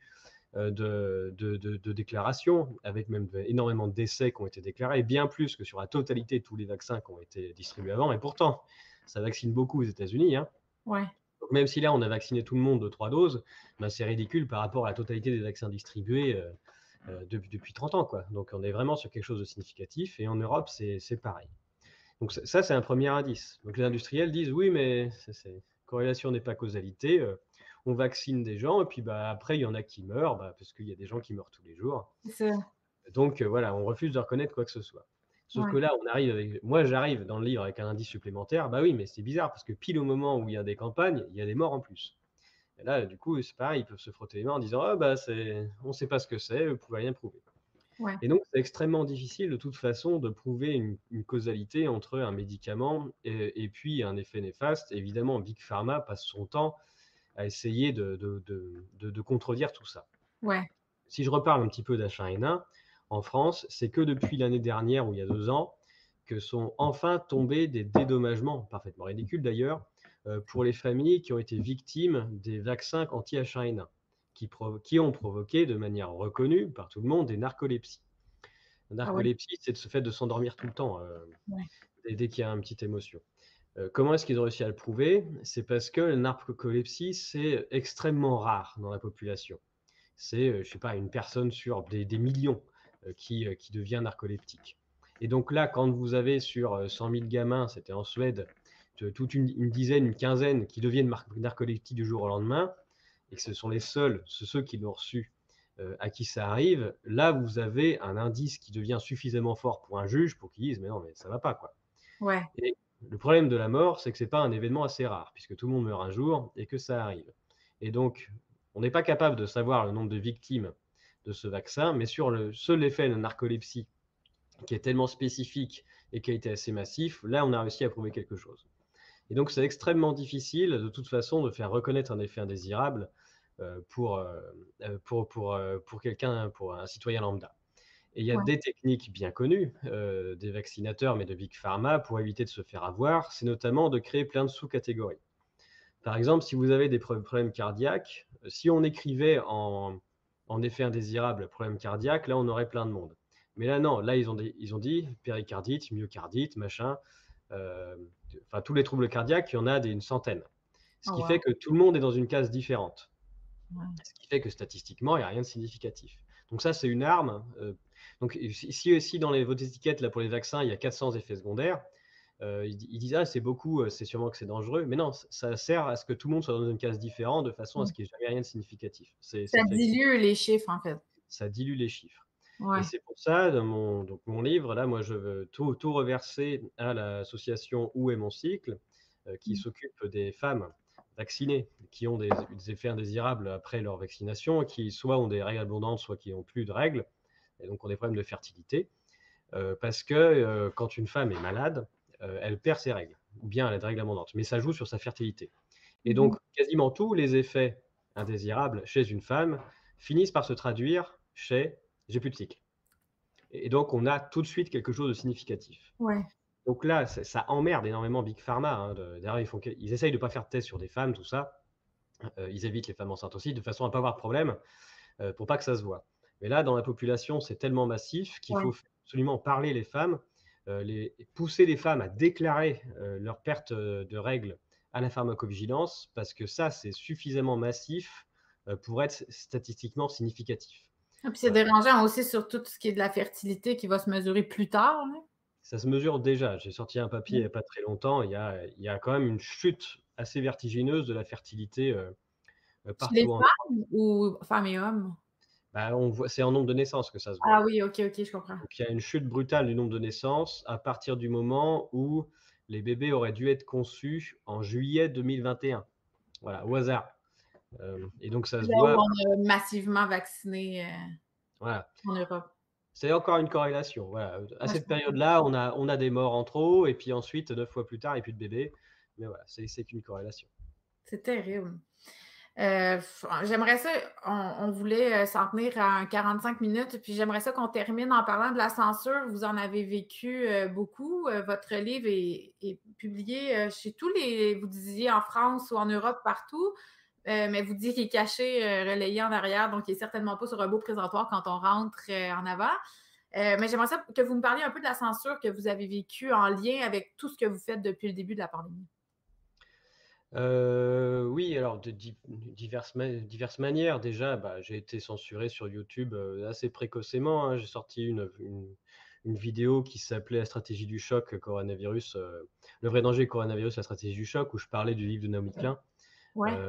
S2: euh, de, de, de- de déclarations, avec même énormément de décès qui ont été déclarés, bien plus que sur la totalité de tous les vaccins qui ont été distribués avant. Et pourtant, ça vaccine beaucoup aux États-Unis. hein.
S1: Ouais.
S2: Donc, même si là, on a vacciné tout le monde de trois doses, ben, c'est ridicule par rapport à la totalité des vaccins distribués euh, euh, depuis, depuis 30 ans. Quoi. Donc, on est vraiment sur quelque chose de significatif. Et en Europe, c'est pareil. Donc, ça, c'est un premier indice. Donc, les industriels disent oui, mais c'est- corrélation n'est pas causalité. euh, on vaccine des gens, et puis bah, après, il y en a qui meurent, bah, parce qu'il y a des gens qui meurent tous les jours.
S1: Ça.
S2: Donc, euh, voilà, on refuse de reconnaître quoi que ce soit. Sauf
S1: Ouais.
S2: que là, on arrive avec. Moi, j'arrive dans le livre avec un indice supplémentaire. Bah oui, mais c'est bizarre parce que pile au moment où il y a des campagnes, il y a des morts en plus. Et là, du coup, c'est pareil, ils peuvent se frotter les mains en disant Ah, bah, c'est... on ne sait pas ce que c'est, vous pouvez rien prouver.
S1: Ouais.
S2: Et donc, c'est extrêmement difficile de toute façon de prouver une, une causalité entre un médicament et, et puis un effet néfaste. Évidemment, Big Pharma passe son temps à essayer de, de, de, de- de contredire tout ça.
S1: Ouais.
S2: Si je reparle un petit peu d'H1N1, en France, c'est que depuis l'année dernière ou il y a deux ans que sont enfin tombés des dédommagements, parfaitement ridicules d'ailleurs, euh, pour les familles qui ont été victimes des vaccins anti-H1N1, qui, ont provoqué de manière reconnue par tout le monde des narcolepsies. La
S1: Ah ouais.
S2: narcolepsie, c'est ce fait de s'endormir tout le temps euh,
S1: Ouais.
S2: dès, qu'il y a une petite émotion. Euh, comment est-ce qu'ils ont réussi à le prouver? C'est parce que la narcolepsie, c'est extrêmement rare dans la population. C'est, je sais pas, une personne sur des, des millions qui, euh, qui devient narcoleptique. Et donc là, quand vous avez sur euh, 100 000 gamins, c'était en Suède, de- toute une, une dizaine, une quinzaine qui deviennent narcoleptiques du jour au lendemain, et que ce sont les seuls, ce- ceux qui l'ont reçu, euh, à qui ça arrive, là, vous avez un indice qui devient suffisamment fort pour un juge pour qu'il dise, mais non, mais ça va pas, quoi.
S1: Ouais.
S2: Et le problème de la mort, c'est que c'est pas un événement assez rare, puisque tout le monde meurt un jour et que ça arrive. Et donc, on n'est pas capable de savoir le nombre de victimes de ce vaccin, mais sur le seul effet de narcolepsie, qui est tellement spécifique et qui a été assez massif, là, on a réussi à prouver quelque chose. Et donc, c'est extrêmement difficile, de toute façon, de faire reconnaître un effet indésirable euh, pour, euh, euh, pour, pour, euh, pour quelqu'un, pour un citoyen lambda. Et il y a
S1: Ouais.
S2: des techniques bien connues des vaccinateurs, mais de Big Pharma, pour éviter de se faire avoir, c'est notamment de créer plein de sous-catégories. Par exemple, si vous avez des pro- problèmes cardiaques, si on écrivait en, en effet indésirable problème cardiaque, là, on aurait plein de monde. Mais là, non, là, ils ont, dit- ils ont dit péricardite, myocardite, machin, euh, enfin, tous les troubles cardiaques, il y en a des, une centaine. Ce
S1: Oh,
S2: qui
S1: wow.
S2: fait que tout le monde est dans une case différente.
S1: Ouais.
S2: Ce qui fait que statistiquement, il n'y a rien de significatif. Donc ça, c'est une arme. euh, donc si, si- si dans les, vos étiquettes là, pour les vaccins, il y a 400 effets secondaires, euh, ils, ils disent ah c'est beaucoup, euh, c'est sûrement que c'est dangereux. Mais non, ça sert à ce que tout le monde soit dans une case différente de façon à ce qu'il n'y ait jamais rien de significatif. C'est-
S1: Ça
S2: fait-
S1: dilue les chiffres, en fait.
S2: ça dilue les chiffres.
S1: Ouais.
S2: Et c'est pour ça, dans mon, donc mon livre, là, moi, je veux tout, tout reverser à l'association Où est mon cycle, euh, qui
S1: Mm.
S2: s'occupe des femmes vaccinées qui ont des, des effets indésirables après leur vaccination, qui soit ont des règles abondantes, soit qui n'ont plus de règles, et donc ont des problèmes de fertilité. Euh, parce que euh, quand une femme est malade, elle perd ses règles, ou bien elle a des règles abondantes, mais ça joue sur sa fertilité. Et donc, quasiment tous les effets indésirables chez une femme finissent par se traduire chez j'ai plus de cycle. Et donc, on a tout de suite quelque chose de significatif.
S1: Ouais.
S2: Donc là, ça, ça emmerde énormément Big Pharma. hein, D'ailleurs, ils, font ils essayent de ne pas faire de tests sur des femmes, tout ça. Euh, ils évitent les femmes enceintes aussi, de façon à ne pas avoir de problème, euh, pour pas que ça se voit. Mais là, dans la population, c'est tellement massif qu'il
S1: Ouais.
S2: faut absolument parler les femmes, euh, les, pousser les femmes à déclarer euh, leur perte euh, de règles à la pharmacovigilance, parce que ça, c'est suffisamment massif euh, pour être statistiquement significatif.
S1: Et puis c'est dérangeant aussi sur tout ce qui est de la fertilité qui va se mesurer plus tard. hein.
S2: Ça se mesure déjà. J'ai sorti un papier il n'y a pas très longtemps. Il y a, il y a quand même une chute assez vertigineuse de la fertilité euh, euh,
S1: Chez les
S2: partout en
S1: femmes ou femmes et hommes?
S2: Bah, on voit c'est en nombre de naissances que ça se voit.
S1: Ah oui, OK, OK, je comprends.
S2: Donc il y a une chute brutale du nombre de naissances à partir du moment où les bébés auraient dû être conçus en juillet 2021. Voilà, au hasard. Euh, et donc ça se voit
S1: où on a massivement vacciné, heu,
S2: voilà.
S1: en Europe.
S2: C'est encore une corrélation, voilà. À
S1: je
S2: cette période-là, on a on a des morts en trop et puis ensuite 9 fois plus tard, il y a plus de bébés. Mais voilà, c'est qu'une corrélation.
S1: C'est terrible. Heu, f j'aimerais ça on voulait, heu, s'en tenir à 45 minutes, puis j'aimerais ça qu'on termine en parlant de la censure. Vous en avez vécu, heu, beaucoup. Votre livre est est publié, chez tous les vous disiez en France ou en Europe, partout, mais vous disiez qu'il est caché, relayé en arrière, donc il est certainement pas sur un beau présentoir quand on rentre, en avant. Mais j'aimerais ça que vous me parliez un peu de la censure que vous avez vécue en lien avec tout ce que vous faites depuis le début de la pandémie.
S2: Heu, oui, alors de di diverses ma diverses manières. Déjà, bah, j'ai été censuré sur YouTube, heu, assez précocement, hein. J'ai sorti une une une vidéo qui s'appelait «La stratégie du choc coronavirus», heu, «Le vrai danger coronavirus, la stratégie du choc» où je parlais du livre de Naomi Klein.
S1: Ouais,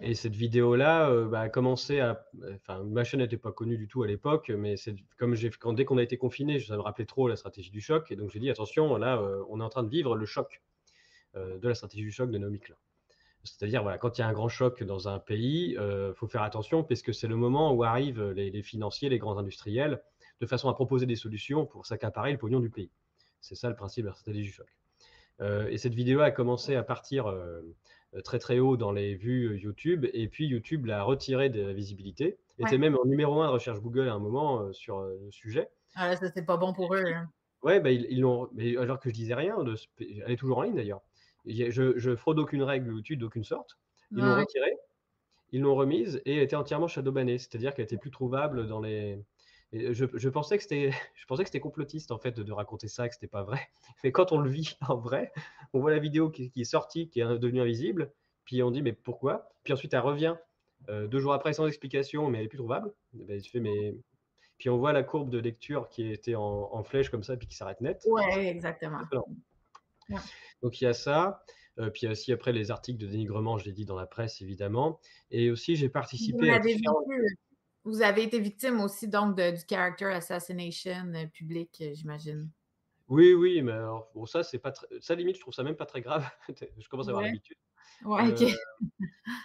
S2: et cette vidéo-là, bah, a commencé à enfin, ma chaîne n'était pas connue du tout à l'époque, mais c'est comme j'ai quand dès qu'on a été confinés, ça me rappelait trop la stratégie du choc et donc j'ai dit: «Attention, là, on est en train de vivre le choc, de la stratégie du choc de Naomi Klein». C'est-à-dire, voilà, quand il y a un grand choc dans un pays, il faut faire attention puisque c'est le moment où arrivent les, les financiers, les grands industriels, de façon à proposer des solutions pour s'accaparer le pognon du pays. C'est ça le principe de la stratégie du choc. Euh, et cette vidéo a commencé à partir euh, très très haut dans les vues YouTube, et puis YouTube l'a retiré de la visibilité. Elle
S1: ouais.
S2: était même en numéro un de recherche Google à un moment euh, sur euh, le sujet.
S1: Ah là, ça, c'est pas bon pour eux, hein.
S2: Ouais, bah, ils l'ont mais alors que je disais rien de elle est toujours en ligne d'ailleurs. Je je fraude aucune règle YouTube d'aucune sorte. Ils l'ont
S1: Ouais,
S2: retirée, ils l'ont remise et elle était entièrement shadow bannée, c'est-à-dire qu'elle était plus trouvable dans les je je pensais que c'était je pensais que c'était complotiste en fait de de raconter ça, que c'était pas vrai. Mais quand on le vit en vrai, on voit la vidéo qui qui est sortie, qui est devenue invisible, puis on dit: «Mais pourquoi?» puis ensuite elle revient, heu, 2 jours après sans explication, mais elle est plus trouvable. Et tu fais: «Mais» puis on voit la courbe de lecture qui était en en flèche comme ça, puis qui s'arrête net.
S1: Ouais, exactement. Ouais.
S2: Donc il y a ça, heu, puis il y a aussi après les articles de dénigrement, je l'ai dit dans la presse évidemment et aussi j'ai
S1: Vous
S2: participé à
S1: l'avez
S2: différents
S1: vécu, vous avez été victime aussi donc de du character assassination, heu, public, heu, j'imagine?
S2: oui, oui, mais alors bon ça c'est pas très ça limite je trouve ça même pas très grave. Je commence à avoir
S1: Ouais,
S2: l'habitude.
S1: ouais.
S2: Heu,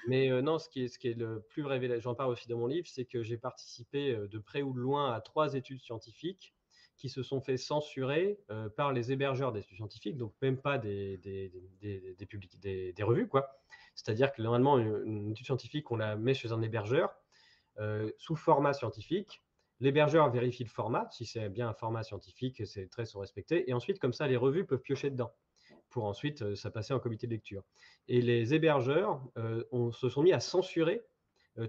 S2: mais non, ce qui est ce qui est le plus révéla j'en parle aussi dans mon livre, c'est que j'ai participé, de près ou de loin à 3 études scientifiques qui se sont fait censurer, heu, par les hébergeurs des études scientifiques, donc même pas des des des revues quoi. C'est-à-dire que normalement une étude scientifique, on la met chez un hébergeur, heu, sous format scientifique. L'hébergeur vérifie le format, si c'est bien un format scientifique, ces traits sont respectés et ensuite comme ça les revues peuvent piocher dedans pour ensuite, heu, ça passer en comité de lecture et les hébergeurs, se sont mis à censurer,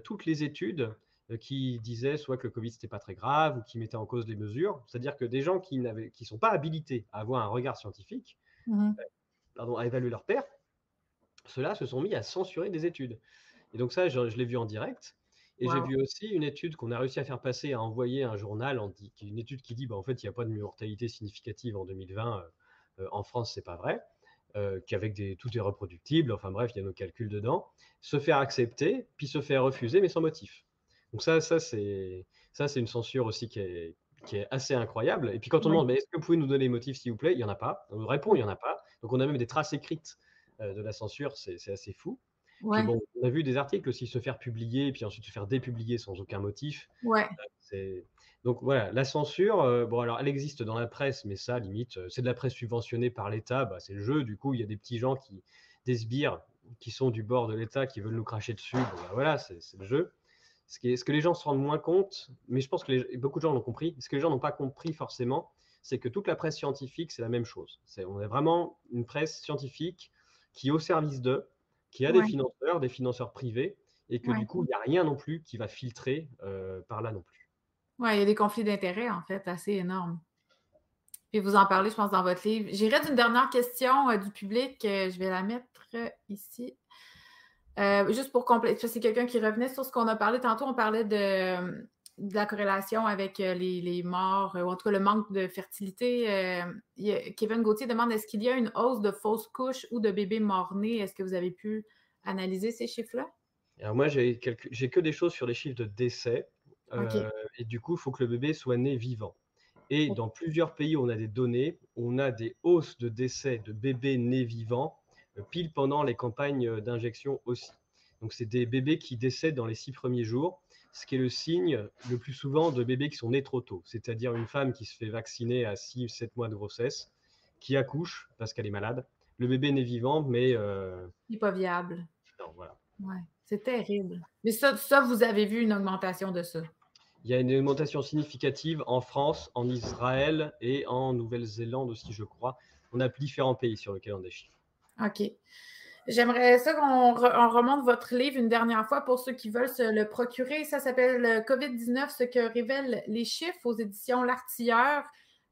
S2: toutes les études, qui disaient soit que le covid c'était pas très grave ou qui mettaient en cause les mesures. C'est-à-dire que des gens qui n'avaient qui sont pas habilités à avoir un regard scientifique,
S1: Mmh mh.
S2: pardon, à évaluer leurs pairs, ceux-là se sont mis à censurer des études et donc ça, je je l'ai vu en direct et j'ai vu aussi une étude qu'on a réussi à faire passer, à envoyer à un journal en une étude qui dit: «Bah, en fait, il y a pas de mortalité significative en 2020, heu heu, en France, c'est pas vrai», qu'avec des tout est reproductible, enfin bref, il y a nos calculs dedans. Se faire accepter, puis se faire refuser, mais sans motif. Donc ça ça c'est ça c'est une censure aussi qui est qui est assez incroyable et puis quand on demande: «Mais est-ce que vous pouvez nous donner les motifs, s'il vous plaît?» il y en a pas. On nous répond: «Il y en a pas». Donc on a même des traces écrites, heu, de la censure, c'est assez fou. Puis
S1: ouais,
S2: bon, on a vu des articles aussi se faire publier, puis ensuite se faire dépublier sans aucun motif.
S1: ouais,
S2: C'est donc voilà, la censure, heu, bon alors elle existe dans la presse, mais ça limite, c'est de la presse subventionnée par l'État, bah, c'est le jeu. Du coup, il y a des petits gens qui des sbires qui sont du bord de l'État, qui veulent nous cracher dessus. Bon, bah, voilà, c'est le jeu. Ce qui est ce que les gens se rendent moins compte, mais je pense que les beaucoup de gens l'ont compris. Ce que les gens n'ont pas compris forcément, c'est que toute la presse scientifique, c'est la même chose. On est vraiment une presse scientifique qui est au service d'eux, qui a des financeurs, des financeurs privés et que
S1: ouais.
S2: du coup, il y a rien non plus qui va filtrer, heu, par là non plus.
S1: Ouais, il y a des conflits d'intérêts, en fait, assez énormes. Puis vous en parlez, je pense, dans votre livre. J'irai d'une dernière question, heu, du public, heu, je vais la mettre, ici. Heu, juste pour compléter, c'est quelqu'un qui revenait sur ce qu'on a parlé tantôt. On parlait de, la corrélation avec, heu, les les morts, heu, ou en tout cas le manque de fertilité. Kevin Gauthier demande: «Est-ce qu'il y a une hausse de fausses couches ou de bébés mort-nés?» Est-ce que vous avez pu analyser ces chiffres-là?
S2: Alors moi, j'ai que des choses sur les chiffres de décès. et du coup, il faut que le bébé soit né vivant. Et dans plusieurs pays où on a des données, on a des hausses de décès de bébés nés vivants pile pendant les campagnes d'injection aussi. Donc, c'est des bébés qui décèdent dans les six premiers jours, ce qui est le signe le plus souvent de bébés qui sont nés trop tôt, c'est-à-dire une femme qui se fait vacciner à 6-7 mois de grossesse, qui accouche parce qu'elle est malade. Le bébé n'est vivant, mais. Euh...
S1: Il n'est pas viable.
S2: Non, voilà.
S1: Ouais, c'est terrible. Mais ça, ça, vous avez vu une augmentation de ça?
S2: Il y a une augmentation significative en France, en Israël et en Nouvelle-Zélande aussi, je crois. On a différents pays sur lesquels on a des chiffres.
S1: OK. J'aimerais ça qu'on remonte votre livre une dernière fois pour ceux qui veulent se le procurer. Ça s'appelle COVID-19, ce que révèlent les chiffres aux éditions L'Artilleur.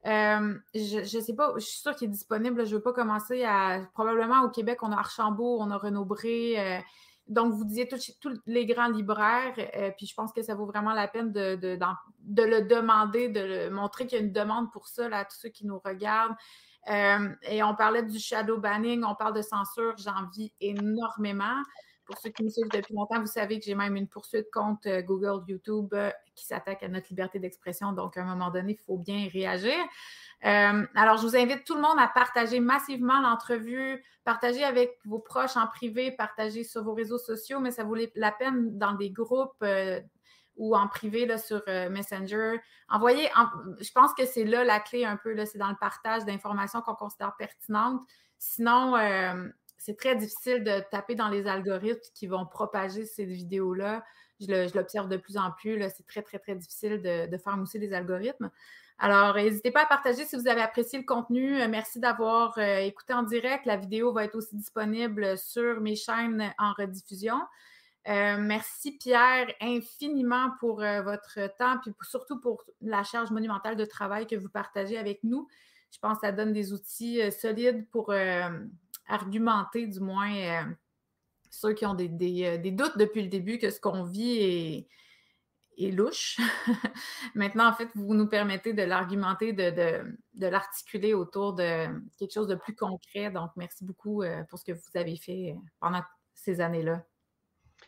S1: Euh, je ne sais pas, je suis sûre qu'il est disponible. Je ne veux pas commencer à. Probablement au Québec, on a Archambault, on a Renaud-Bré. Euh, donc, vous disiez tous, les grands libraires, euh, puis je pense que ça vaut vraiment la peine de, de le demander, de le, montrer qu'il y a une demande pour ça là, à tous ceux qui nous regardent. Euh, et on parlait du shadow banning, on parle de censure, j'en vis énormément. Pour ceux qui me suivent depuis longtemps, vous savez que j'ai même une poursuite contre euh, Google, YouTube euh, qui s'attaque à notre liberté d'expression. Donc, à un moment donné, il faut bien réagir. alors, je vous invite tout le monde à partager massivement l'entrevue, partager avec vos proches en privé, partager sur vos réseaux sociaux, mais ça vaut la peine dans des groupes ou en privé là, sur euh, Messenger. Envoyez, je pense que c'est là la clé un peu, c'est dans le partage d'informations qu'on considère pertinentes. Sinon, euh, c'est très difficile de taper dans les algorithmes qui vont propager ces vidéos-là. Je l'observe de plus en plus. C'est très, très, très difficile de, faire mousser les algorithmes. Alors, n'hésitez pas à partager si vous avez apprécié le contenu. Euh, merci d'avoir écouté en direct. La vidéo va être aussi disponible sur mes chaînes en rediffusion. Euh, merci Pierre infiniment pour euh, votre temps, puis surtout pour la charge monumentale de travail que vous partagez avec nous. Je pense que ça donne des outils euh, solides pour argumenter, du moins, ceux qui ont des, doutes depuis le début que ce qu'on vit est, louche. Maintenant, en fait, vous nous permettez de l'argumenter, de, de l'articuler autour de quelque chose de plus concret. Donc, merci beaucoup pour ce que vous avez fait pendant ces années-là.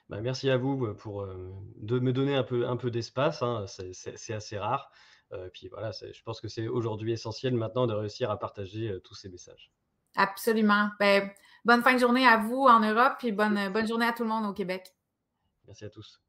S2: Bah, merci à vous pour euh, de me donner un peu, un peu d'espace. Hein, c'est assez rare. Euh, puis voilà, je pense que c'est aujourd'hui essentiel maintenant de réussir à partager tous ces messages.
S1: Absolument. Ben, bonne fin de journée à vous en Europe et bonne, bonne journée à tout le monde au Québec.
S2: Merci à tous.